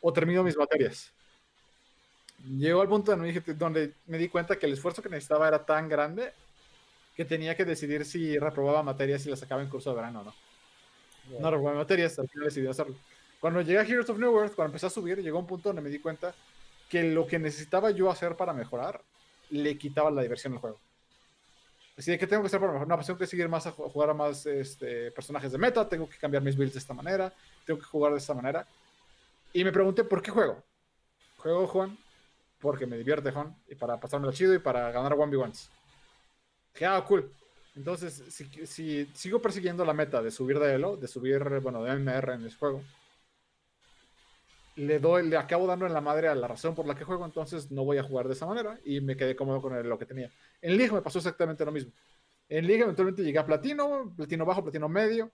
o termino mis materias. Llegó al punto donde me, donde me di cuenta que el esfuerzo que necesitaba era tan grande que tenía que decidir si reprobaba materias y las sacaba en curso de verano o no. No reprobaba materias, al final decidí hacerlo. Cuando llegué a Heroes of New World, cuando empecé a subir, llegó un punto donde me di cuenta que lo que necesitaba yo hacer para mejorar le quitaba la diversión al juego. Así de que tengo que hacer para mejorar. No, pues tengo que seguir más a jugar a más este, personajes de meta, tengo que cambiar mis builds de esta manera, tengo que jugar de esta manera. Y me pregunté, ¿por qué juego? Juego Juan porque me divierte Juan y para pasármelo chido y para ganar 1v1s. Dije, ah, cool. Entonces, si, si, sigo persiguiendo la meta de subir de Elo, de subir, bueno, de MR en el juego, le doy, le acabo dando en la madre a la razón por la que juego, entonces no voy a jugar de esa manera y me quedé cómodo con lo que tenía. En Liga me pasó exactamente lo mismo. En Liga eventualmente llegué a platino, platino bajo, platino medio,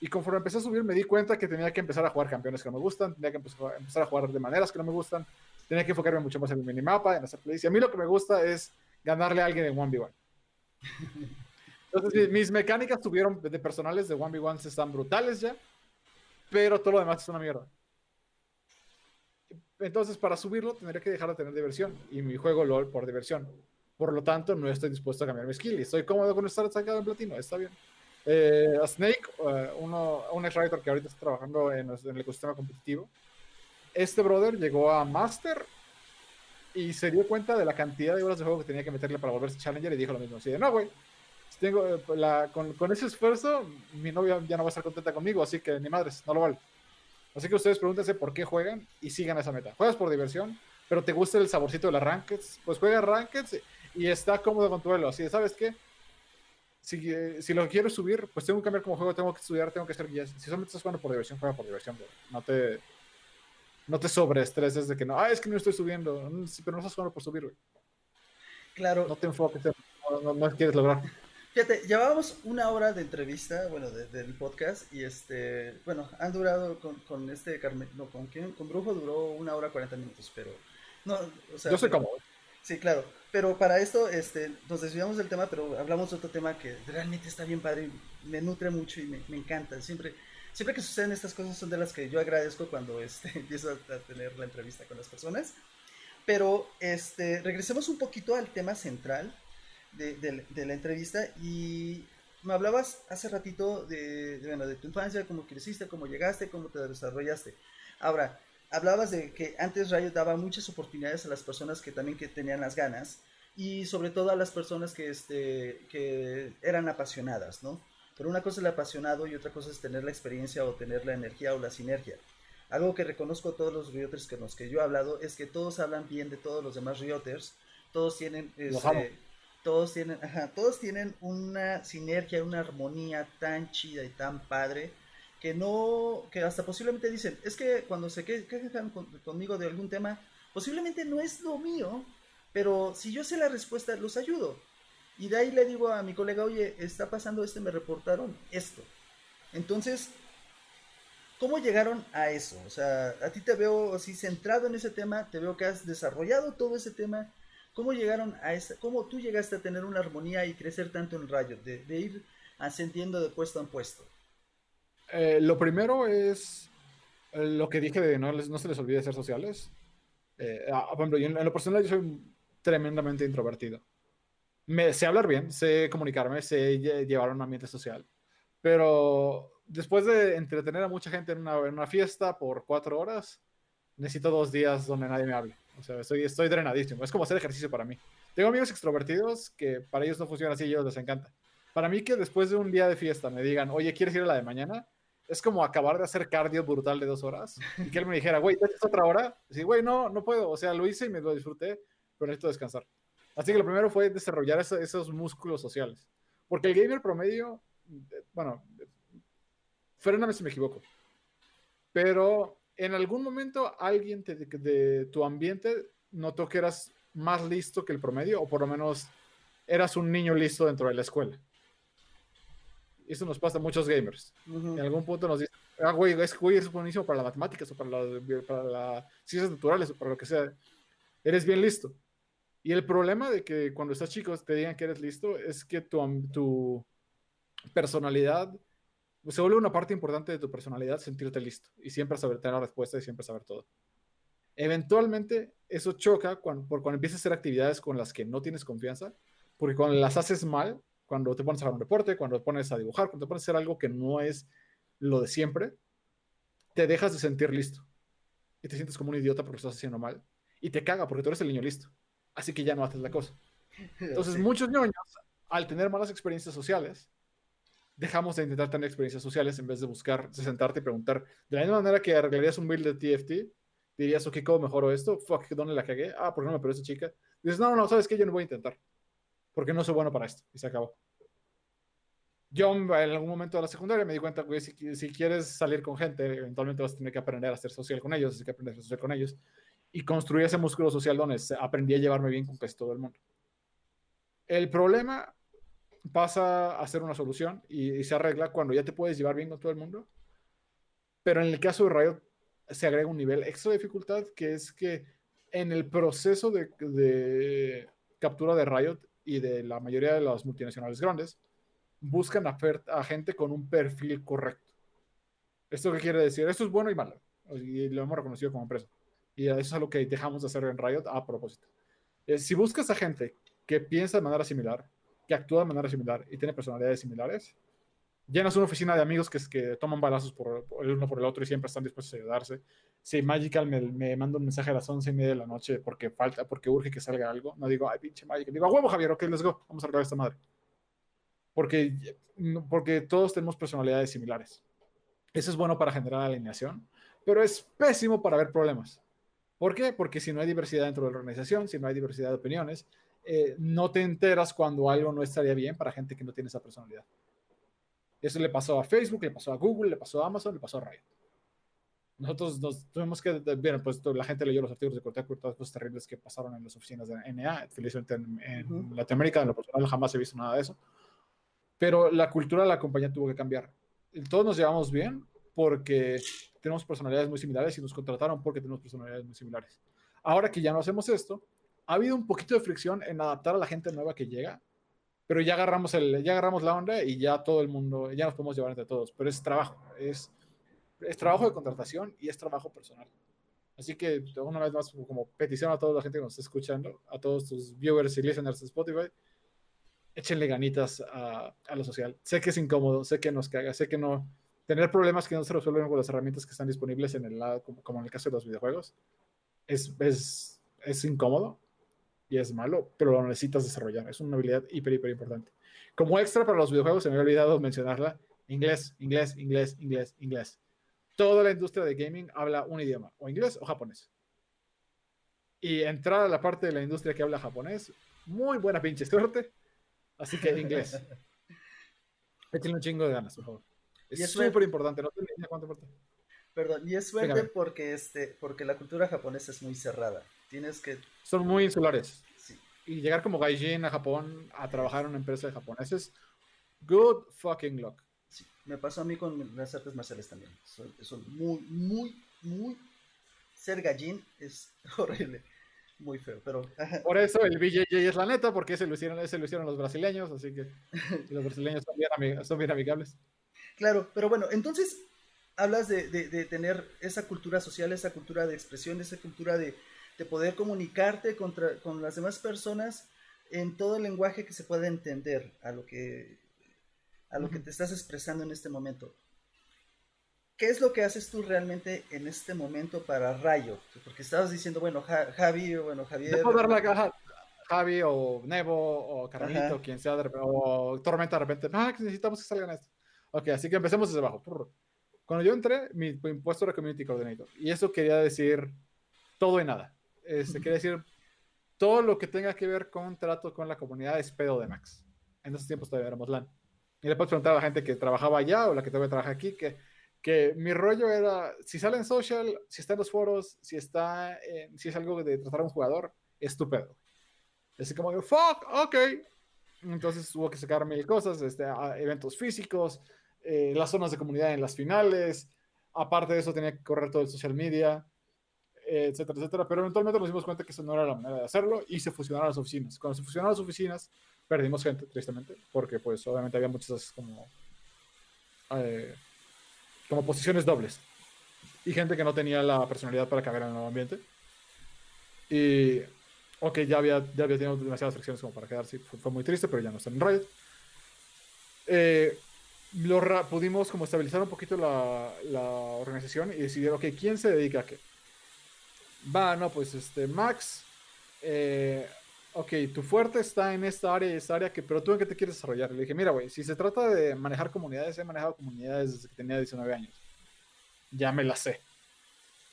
y conforme empecé a subir me di cuenta que tenía que empezar a jugar campeones que no me gustan, tenía que empezar a jugar de maneras que no me gustan, tenía que enfocarme mucho más en el minimapa, en hacer plays. Y a mí lo que me gusta es ganarle a alguien en 1v1. Entonces, mis mecánicas tuvieron de personales de 1v1 están brutales ya, pero todo lo demás es una mierda. Entonces, para subirlo, tendría que dejar de tener diversión. Y mi juego LOL por diversión. Por lo tanto, no estoy dispuesto a cambiar mi skill. Y estoy cómodo con estar sacado en platino. Está bien. Eh, a Snake, uh, uno, un ex-writer que ahorita está trabajando en, en, el ecosistema competitivo. Este brother llegó a Master y se dio cuenta de la cantidad de horas de juego que tenía que meterle para volverse Challenger y dijo lo mismo. Así de, no, güey, tengo, eh, la, con, con, ese esfuerzo, mi novia ya no va a estar contenta conmigo, así que ni madres, no lo vale. Así que ustedes pregúntense por qué juegan y sigan esa meta. Juegas por diversión, pero te gusta el saborcito de las rankeds, pues juega rankeds y está cómodo con tu elo. Así de, ¿sabes qué? Si, eh, si, lo quiero subir, pues tengo que cambiar como juego, tengo que estudiar, tengo que hacer guías. Si solamente estás jugando por diversión, juega por diversión, bro. No te, no te sobreestreses de que no, ah, es que no estoy subiendo, mm, pero no estás jugando por subir, güey. Claro. No te enfoques, no, no, no quieres lograr. Fíjate, llevábamos una hora de entrevista, bueno, de, del podcast, y este, bueno, han durado con, con este Carmen, no, con quién, con Brujo duró una hora cuarenta minutos, pero, no, o sea. Yo soy como. Sí, claro, pero para esto, este, nos desviamos del tema, pero hablamos de otro tema que realmente está bien padre, y me nutre mucho y me, me encanta, siempre, siempre que suceden estas cosas son de las que yo agradezco cuando, este, empiezo a, a tener la entrevista con las personas, pero, este, regresemos un poquito al tema central, de, de, de, la entrevista y me hablabas hace ratito de, de, bueno, de tu infancia, cómo creciste, cómo llegaste, cómo te desarrollaste. Ahora, hablabas de que antes Rayo daba muchas oportunidades a las personas que también que tenían las ganas y sobre todo a las personas que, este, que eran apasionadas, ¿no? Pero una cosa es el apasionado y otra cosa es tener la experiencia o tener la energía o la sinergia. Algo que reconozco a todos los rioters con los que yo he hablado es que todos hablan bien de todos los demás rioters, todos tienen... Este, todos tienen, todos tienen una sinergia, una armonía tan chida y tan padre que no, que hasta posiblemente dicen, es que cuando se quejan con, conmigo de algún tema, posiblemente no es lo mío, pero si yo sé la respuesta, los ayudo. Y de ahí le digo a mi colega, oye, está pasando esto, me reportaron esto. Entonces, ¿cómo llegaron a eso? O sea, a ti te veo así centrado en ese tema, te veo que has desarrollado todo ese tema ¿Cómo llegaron a esa, cómo tú llegaste a tener una armonía y crecer tanto en Riot, de, de ir ascendiendo de puesto en puesto? Eh, lo primero es eh, lo que dije de no, no se les olvide ser sociales. Eh, ah, por ejemplo, en, en, lo personal yo soy tremendamente introvertido. Me, sé hablar bien, sé comunicarme, sé llevar un ambiente social, pero después de entretener a mucha gente en una, en una fiesta por cuatro horas, necesito dos días donde nadie me hable. O sea, estoy, estoy drenadísimo. Es como hacer ejercicio para mí. Tengo amigos extrovertidos que para ellos no funciona así a ellos les encanta. Para mí que después de un día de fiesta me digan, oye, ¿quieres ir a la de mañana? Es como acabar de hacer cardio brutal de dos horas y que él me dijera, güey, ¿te otra hora? Sí, güey, no, no puedo. O sea, lo hice y me lo disfruté, pero necesito descansar. Así que lo primero fue desarrollar esos, músculos sociales. Porque el gamer promedio, bueno, fréname si me equivoco, pero en algún momento alguien te, de tu ambiente notó que eras más listo que el promedio, o por lo menos eras un niño listo dentro de la escuela. Eso nos pasa a muchos gamers. Uh -huh. En algún punto nos dicen, ah, güey, es, güey, es buenísimo para las matemáticas, o para, la, para las ciencias naturales, o para lo que sea. Eres bien listo. Y el problema de que cuando estás chico te digan que eres listo es que tu, tu personalidad se vuelve una parte importante de tu personalidad sentirte listo y siempre saber tener la respuesta y siempre saber todo. Eventualmente eso choca cuando, por cuando empiezas a hacer actividades con las que no tienes confianza, porque cuando las haces mal, cuando te pones a hacer un reporte, cuando te pones a dibujar, cuando te pones a hacer algo que no es lo de siempre, te dejas de sentir listo y te sientes como un idiota porque lo estás haciendo mal y te caga porque tú eres el niño listo. Así que ya no haces la cosa. Entonces, muchos niños, al tener malas experiencias sociales, dejamos de intentar tener experiencias sociales en vez de buscar, de sentarte y preguntar. De la misma manera que arreglarías un build de TFT, dirías, ok, ¿cómo mejoro esto? Fuck, ¿dónde la cagué? Ah, ¿por qué no me perdió esa chica? dices, no, no, ¿sabes qué? Yo no voy a intentar. Porque no soy bueno para esto. Y se acabó. yo en algún momento de la secundaria me di cuenta que si, si, quieres salir con gente, eventualmente vas a tener que aprender a ser social con ellos, así que aprender a ser social con ellos. Y construir ese músculo social donde aprendí a llevarme bien con casi todo el mundo. El problema pasa a ser una solución y, se arregla cuando ya te puedes llevar bien con todo el mundo. Pero en el caso de Riot se agrega un nivel extra de dificultad que es que en el proceso de, captura de Riot y de la mayoría de las multinacionales grandes, buscan a, gente con un perfil correcto. ¿Esto qué quiere decir? Esto es bueno y malo. Y lo hemos reconocido como empresa. Y eso es algo que dejamos de hacer en Riot a propósito. Eh, si buscas a gente que piensa de manera similar, que actúa de manera similar y tiene personalidades similares, llenas una oficina de amigos que, que toman balazos por, el uno por el otro y siempre están dispuestos a ayudarse. Si Magical me, me manda un mensaje a las once y media de la noche porque falta, porque urge que salga algo, no digo, ay, pinche Magical. Digo, a huevo, Javier, ok, let's go, vamos a arreglar esta madre porque, porque todos tenemos personalidades similares. Eso es bueno para generar alineación, pero es pésimo para ver problemas. ¿Por qué? Porque si no hay diversidad dentro de la organización, si no hay diversidad de opiniones, eh, no te enteras cuando algo no estaría bien para gente que no tiene esa personalidad. Eso le pasó a Facebook, le pasó a Google, le pasó a Amazon, le pasó a Riot. Nosotros nos tuvimos que, bien, pues la gente leyó los artículos de Cortea todas las cosas terribles que pasaron en las oficinas de NA, felizmente en, en Latinoamérica, en lo personal jamás he visto nada de eso pero la cultura de la compañía tuvo que cambiar. Todos nos llevamos bien porque tenemos personalidades muy similares y nos contrataron porque tenemos personalidades muy similares. Ahora que ya no hacemos esto, ha habido un poquito de fricción en adaptar a la gente nueva que llega, pero ya agarramos, el, ya agarramos la onda y ya todo el mundo, ya nos podemos llevar entre todos, pero es trabajo, es, es trabajo de contratación y es trabajo personal. Así que una vez más, como petición a toda la gente que nos está escuchando, a todos tus viewers y listeners de Spotify, échenle ganitas a, lo social. Sé que es incómodo, sé que nos caga, sé que no. Tener problemas que no se resuelven con las herramientas que están disponibles en el lado, como, en el caso de los videojuegos, es, es, es incómodo y es malo, pero lo necesitas desarrollar. Es una habilidad hiper, hiper importante. Como extra para los videojuegos, se me había olvidado mencionarla: inglés, inglés, inglés, inglés, inglés. Toda la industria de gaming habla un idioma, o inglés o japonés. Y entrar a la parte de la industria que habla japonés, muy buena pinche suerte Así que inglés. Échenle un chingo de ganas, por favor. Es súper importante, no tengo idea cuánto importa. Perdón, y es suerte porque, este, porque la cultura japonesa es muy cerrada. Tienes que... Son muy insulares. Sí. Y llegar como gaijin a Japón a trabajar en una empresa de japoneses, good fucking luck. Sí, me pasó a mí con las artes marciales también. Son, muy, muy, muy... Ser gallín es horrible muy feo, pero... Por eso el BJJ es la neta, porque ese lo hicieron, ese lo hicieron los brasileños, así que los brasileños son bien, amigables. Claro, pero bueno, entonces hablas de, de, tener esa cultura social, esa cultura de expresión, esa cultura de, de poder comunicarte contra, con las demás personas en todo el lenguaje que se pueda entender a lo que, a lo que te estás expresando en este momento. ¿Qué es lo que haces tú realmente en este momento para Rayo? Porque estabas diciendo, bueno, Javi, bueno, Javier. dar la caja. Javi o Nebo o Carlito, quien sea, o Tormenta de repente, ah, necesitamos que salgan esto. Ok, así que empecemos desde abajo. Cuando yo entré, mi impuesto era Community Coordinator. Y eso quería decir todo y nada. Este, quería decir todo lo que tenga que ver con trato con la comunidad es pedo de Max. En esos tiempos todavía éramos LAN. Y le puedes preguntar a la gente que trabajaba allá o la que todavía trabaja aquí, que que mi rollo era, si sale en social, si está en los foros, si está, si es algo de tratar a un jugador, estúpido. Así como, fuck, ok. Entonces hubo que sacar mil cosas, este, eventos físicos, eh, las zonas de comunidad en las finales, aparte de eso tenía que correr todo el social media, etcétera, etcétera. Pero eventualmente nos dimos cuenta que eso no era la manera de hacerlo y se fusionaron las oficinas. Cuando se fusionaron las oficinas, perdimos gente, tristemente, porque pues obviamente había muchas como... Eh, como posiciones dobles. Y gente que no tenía la personalidad para caber en el nuevo ambiente. Y, ok, ya había, ya había tenido demasiadas fricciones como para quedarse. Fue, muy triste, pero ya no está en Riot. Eh, pudimos como estabilizar un poquito la, la, organización y decidir, ok, ¿quién se dedica a qué? Va, no, pues este, Max, eh, ok, tu fuerte está en esta área y esta área, que, pero tú en qué te quieres desarrollar. Le dije, mira, güey, si se trata de manejar comunidades, he manejado comunidades desde que tenía 19 años. Ya me las sé.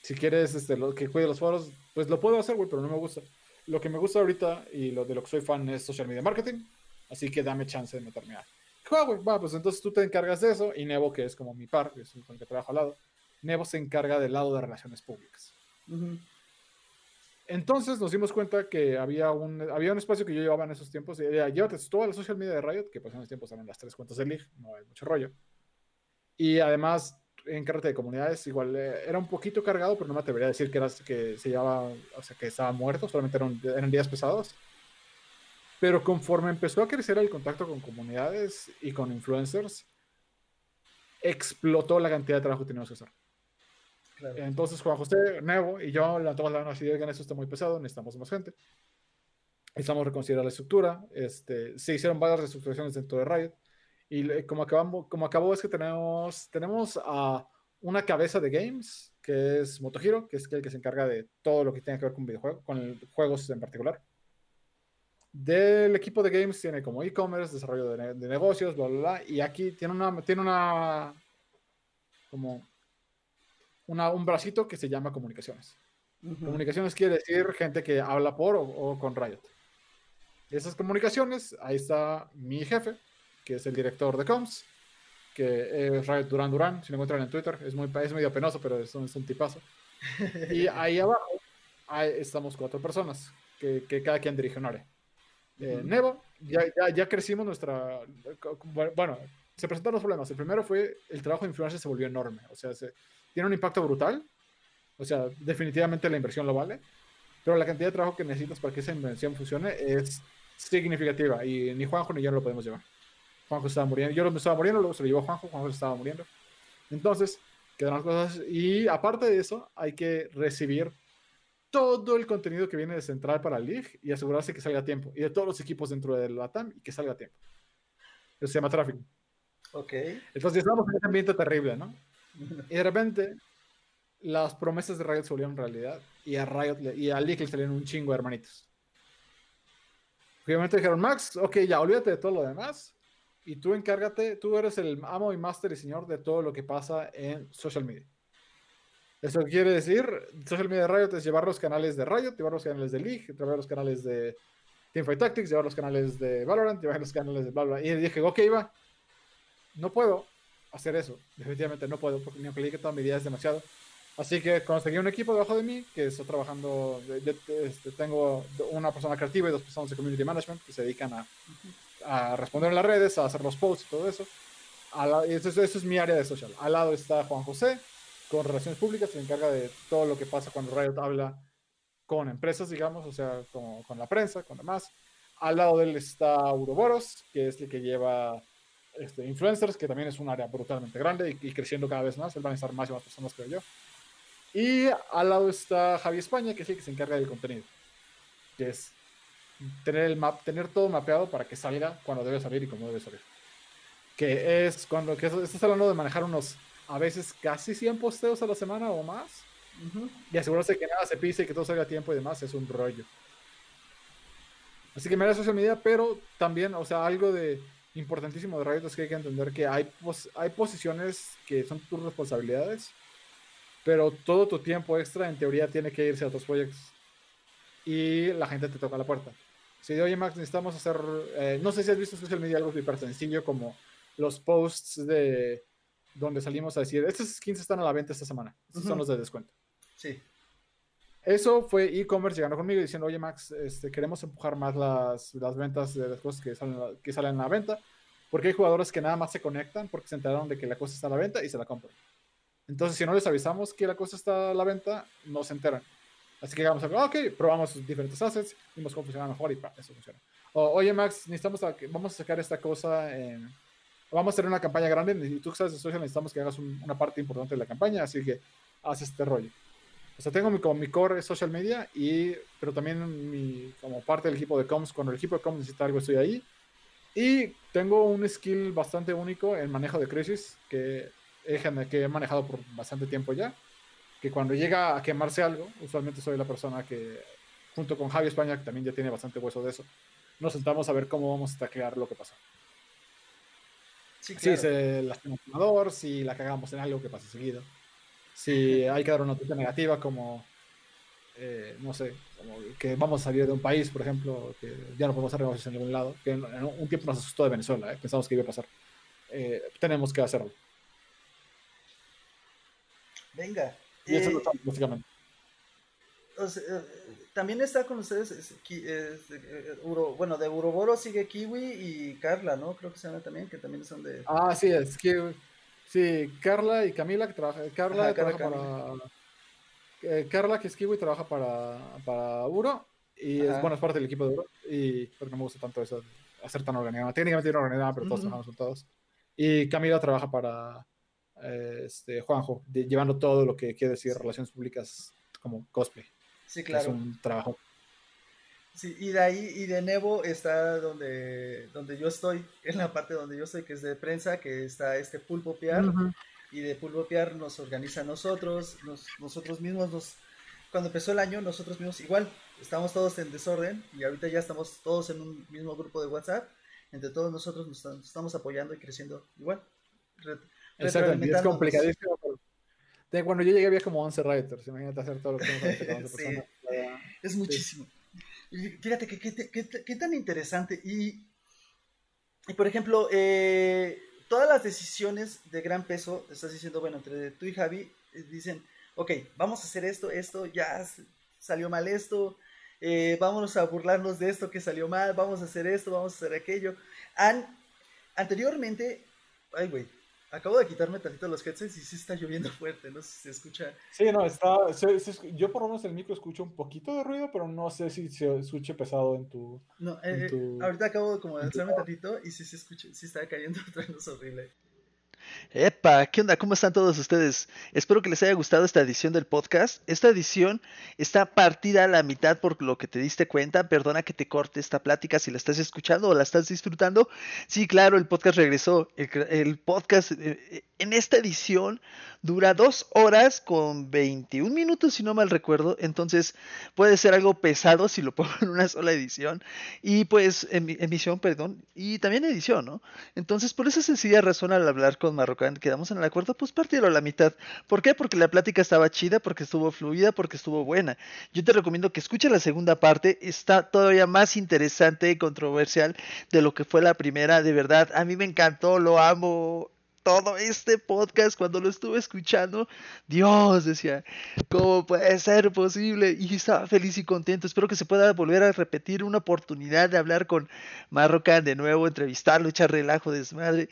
Si quieres este, lo, que cuide los foros, pues lo puedo hacer, güey, pero no me gusta. Lo que me gusta ahorita y lo de lo que soy fan es social media marketing, así que dame chance de meterme a. Ah, güey, va, pues entonces tú te encargas de eso y Nebo, que es como mi par, que es con el que trabajo al lado, Nebo se encarga del lado de relaciones públicas. Entonces nos dimos cuenta que había un, había un espacio que yo llevaba en esos tiempos, y era, llévate toda la social media de Riot, que pues en esos tiempos eran las tres cuentas de League, no hay mucho rollo. Y además, en carrete de comunidades, igual eh, era un poquito cargado, pero no me atrevería a decir que, era, que se llevaba, o sea, que estaba muerto, solamente eran, eran días pesados. Pero conforme empezó a crecer el contacto con comunidades y con influencers, explotó la cantidad de trabajo que teníamos que hacer. Entonces Juan José, Nevo y yo levantamos la mano así que eso está muy pesado, necesitamos más gente. Estamos reconsiderando la estructura. Este, se hicieron varias reestructuraciones dentro de Riot. Y como, acabamos, como acabó es que tenemos, tenemos a una cabeza de games, que es Motohiro, que es el que se encarga de todo lo que tiene que ver con videojuegos, con juegos en particular. Del equipo de games tiene como e-commerce, desarrollo de, de, negocios, bla, bla, bla. Y aquí tiene una, tiene una, como un bracito que se llama comunicaciones. Comunicaciones quiere decir gente que habla por o, con Riot. Esas comunicaciones, ahí está mi jefe, que es el director de comms, que es Riot Durán Durán, si lo encuentran en Twitter, es, muy, es medio penoso, pero es un, es un tipazo. y ahí abajo ahí estamos cuatro personas, que, que cada quien dirige un área. Eh, Nevo, ya, ya, ya, crecimos nuestra... Bueno, se presentaron los problemas. El primero fue el trabajo de influencer se volvió enorme. O sea, se, tiene un impacto brutal. O sea, definitivamente la inversión lo vale. Pero la cantidad de trabajo que necesitas para que esa inversión funcione es significativa. Y ni Juanjo ni yo lo podemos llevar. Juanjo estaba muriendo. Yo me estaba muriendo, luego se lo llevó Juanjo. Juanjo estaba muriendo. Entonces, quedan las cosas. Y aparte de eso, hay que recibir todo el contenido que viene de Central para League y asegurarse que salga a tiempo. Y de todos los equipos dentro de la TAM y que salga a tiempo. Eso se llama tráfico. Ok. Entonces estamos en ese ambiente terrible, ¿no? Y de repente, las promesas de Riot se volvieron realidad y a Riot y a League le salieron un chingo de hermanitos. Obviamente dijeron, Max, ok, ya olvídate de todo lo demás y tú encárgate, tú eres el amo y máster y señor de todo lo que pasa en social media. Eso quiere decir, social media de Riot es llevar los canales de Riot, llevar los canales de League, llevar los canales de Teamfight Tactics, llevar los canales de Valorant, llevar los canales de bla Y dije, ok, va, no puedo, hacer eso. Definitivamente no puedo, porque ni aunque que toda mi vida es demasiado. Así que conseguí un equipo debajo de mí que está trabajando. Este, tengo una persona creativa y dos personas de community management que se dedican a, a responder en las redes, a hacer los posts y todo eso. eso, eso, es mi área de social. Al lado está Juan José, con relaciones públicas, se encarga de todo lo que pasa cuando Riot habla con empresas, digamos, o sea, con, con la prensa, con demás. Al lado de él está Uroboros, que es el que lleva este, influencers, que también es un área brutalmente grande y, creciendo cada vez más. Él van a estar más y más personas, creo yo. Y al lado está Javi España, que es el que se encarga del contenido. Que es tener, el map, tener todo mapeado para que salga cuando debe salir y cómo debe salir. Que es cuando que estás hablando de manejar unos, a veces casi 100 posteos a la semana o más. Y asegurarse que nada se pise y que todo salga a tiempo y demás es un rollo. Así que me da social media, pero también, o sea, algo de importantísimo de Riot es que hay que entender que hay, hay posiciones que son tus responsabilidades, pero todo tu tiempo extra en teoría tiene que irse a otros proyectos. Y la gente te toca la puerta. Si de oye Max, necesitamos hacer, eh, no sé si has visto en social media algo súper sencillo como los posts de donde salimos a decir, estos skins están a la venta esta semana, estos son los de descuento. Sí. Eso fue e-commerce llegando conmigo diciendo, oye Max, este, queremos empujar más las, ventas de las cosas que salen, que salen a la venta, porque hay jugadores que nada más se conectan porque se enteraron de que la cosa está a la venta y se la compran. Entonces, si no les avisamos que la cosa está a la venta, no se enteran. Así que vamos a ok, probamos diferentes assets, vimos cómo funciona mejor y pa, eso funciona. O, oye Max, necesitamos, vamos a sacar esta cosa vamos a hacer una campaña grande y tú sabes de social necesitamos que hagas una parte importante de la campaña, así que haz este rollo. O sea, tengo mi, como mi core social media, y, pero también mi, como parte del equipo de comms. Cuando el equipo de comms necesita algo, estoy ahí. Y tengo un skill bastante único en manejo de crisis que he, que he manejado por bastante tiempo ya. Que cuando llega a quemarse algo, usualmente soy la persona que, junto con Javi España, que también ya tiene bastante hueso de eso, nos sentamos a ver cómo vamos a taclear lo que pasó. Sí, claro. Si se lastima el si la cagamos en algo que pasa seguido si hay que dar una noticia negativa como eh, no sé, como que vamos a salir de un país, por ejemplo, que ya no podemos hacer negocios en ningún lado, que en, un tiempo nos asustó de Venezuela, ¿eh? pensamos que iba a pasar. Eh, tenemos que hacerlo. Venga. Y eso es básicamente. también está con ustedes, bueno, de Uroboro sigue Kiwi y Carla, ¿no? Creo que se llama también, que también son de... Ah, sí, es Kiwi. Sí, Carla y Camila, que trabaja, Carla trabaja para eh, Carla, que es Kiwi, trabaja para, para Uro. Y es, bueno, es parte del equipo de Uro. Y porque no me gusta tanto eso, hacer tan organizado. Técnicamente no organizada, pero todos trabajamos con todos. Y Camila trabaja para eh, este, Juanjo, llevando todo lo que quiere decir relaciones públicas como cosplay. Sí, claro. Es un trabajo. Sí, y de ahí, y de Nevo está donde, donde yo estoy, en la parte donde yo estoy, que es de prensa, que está este Pulpo PR, y de pulvopear nos organiza nosotros, nosotros mismos nos, cuando empezó el año, nosotros mismos igual, estamos todos en desorden y ahorita ya estamos todos en un mismo grupo de WhatsApp, entre todos nosotros nos, estamos apoyando y creciendo igual. Exacto, es complicadísimo. Cuando yo llegué había como 11 writers, imagínate hacer todo lo que sí, Es muchísimo. Fíjate que qué tan interesante y, y por ejemplo, eh, todas las decisiones de gran peso, estás diciendo, bueno, entre tú y Javi, eh, dicen, ok, vamos a hacer esto, esto, ya salió mal esto, eh, vámonos a burlarnos de esto que salió mal, vamos a hacer esto, vamos a hacer aquello. Anteriormente, ay, güey, Acabo de quitarme tantito los headsets y sí está lloviendo fuerte, no sé si se escucha. Sí, no, está. yo por lo menos el micro escucho un poquito de ruido, pero no sé si se escuche pesado en tu. No, eh, ahorita acabo como de echarme tantito y sí se escucha, sí está cayendo vez horrible. Epa, ¿qué onda? ¿Cómo están todos ustedes? Espero que les haya gustado esta edición del podcast. Esta edición está partida a la mitad por lo que te diste cuenta. Perdona que te corte esta plática si la estás escuchando o la estás disfrutando. Sí, claro, el podcast regresó. El, podcast eh, en esta edición Dura dos horas con 21 minutos, si no mal recuerdo. Entonces puede ser algo pesado si lo pongo en una sola edición. Y pues, emisión, perdón. Y también edición, ¿no? Entonces, por esa sencilla razón, al hablar con Quedamos en el acuerdo, pues partirlo a la mitad. ¿Por qué? Porque la plática estaba chida, porque estuvo fluida, porque estuvo buena. Yo te recomiendo que escuches la segunda parte. Está todavía más interesante y controversial de lo que fue la primera. De verdad, a mí me encantó, lo amo todo este podcast cuando lo estuve escuchando, Dios decía, ¿cómo puede ser posible? Y estaba feliz y contento. Espero que se pueda volver a repetir una oportunidad de hablar con Marrocan de nuevo, entrevistarlo, echar relajo, desmadre.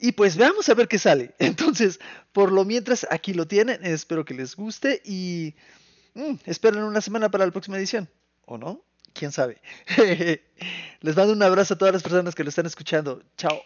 Y pues veamos a ver qué sale. Entonces, por lo mientras, aquí lo tienen. Espero que les guste y mm, esperen una semana para la próxima edición. ¿O no? ¿Quién sabe? les mando un abrazo a todas las personas que lo están escuchando. Chao.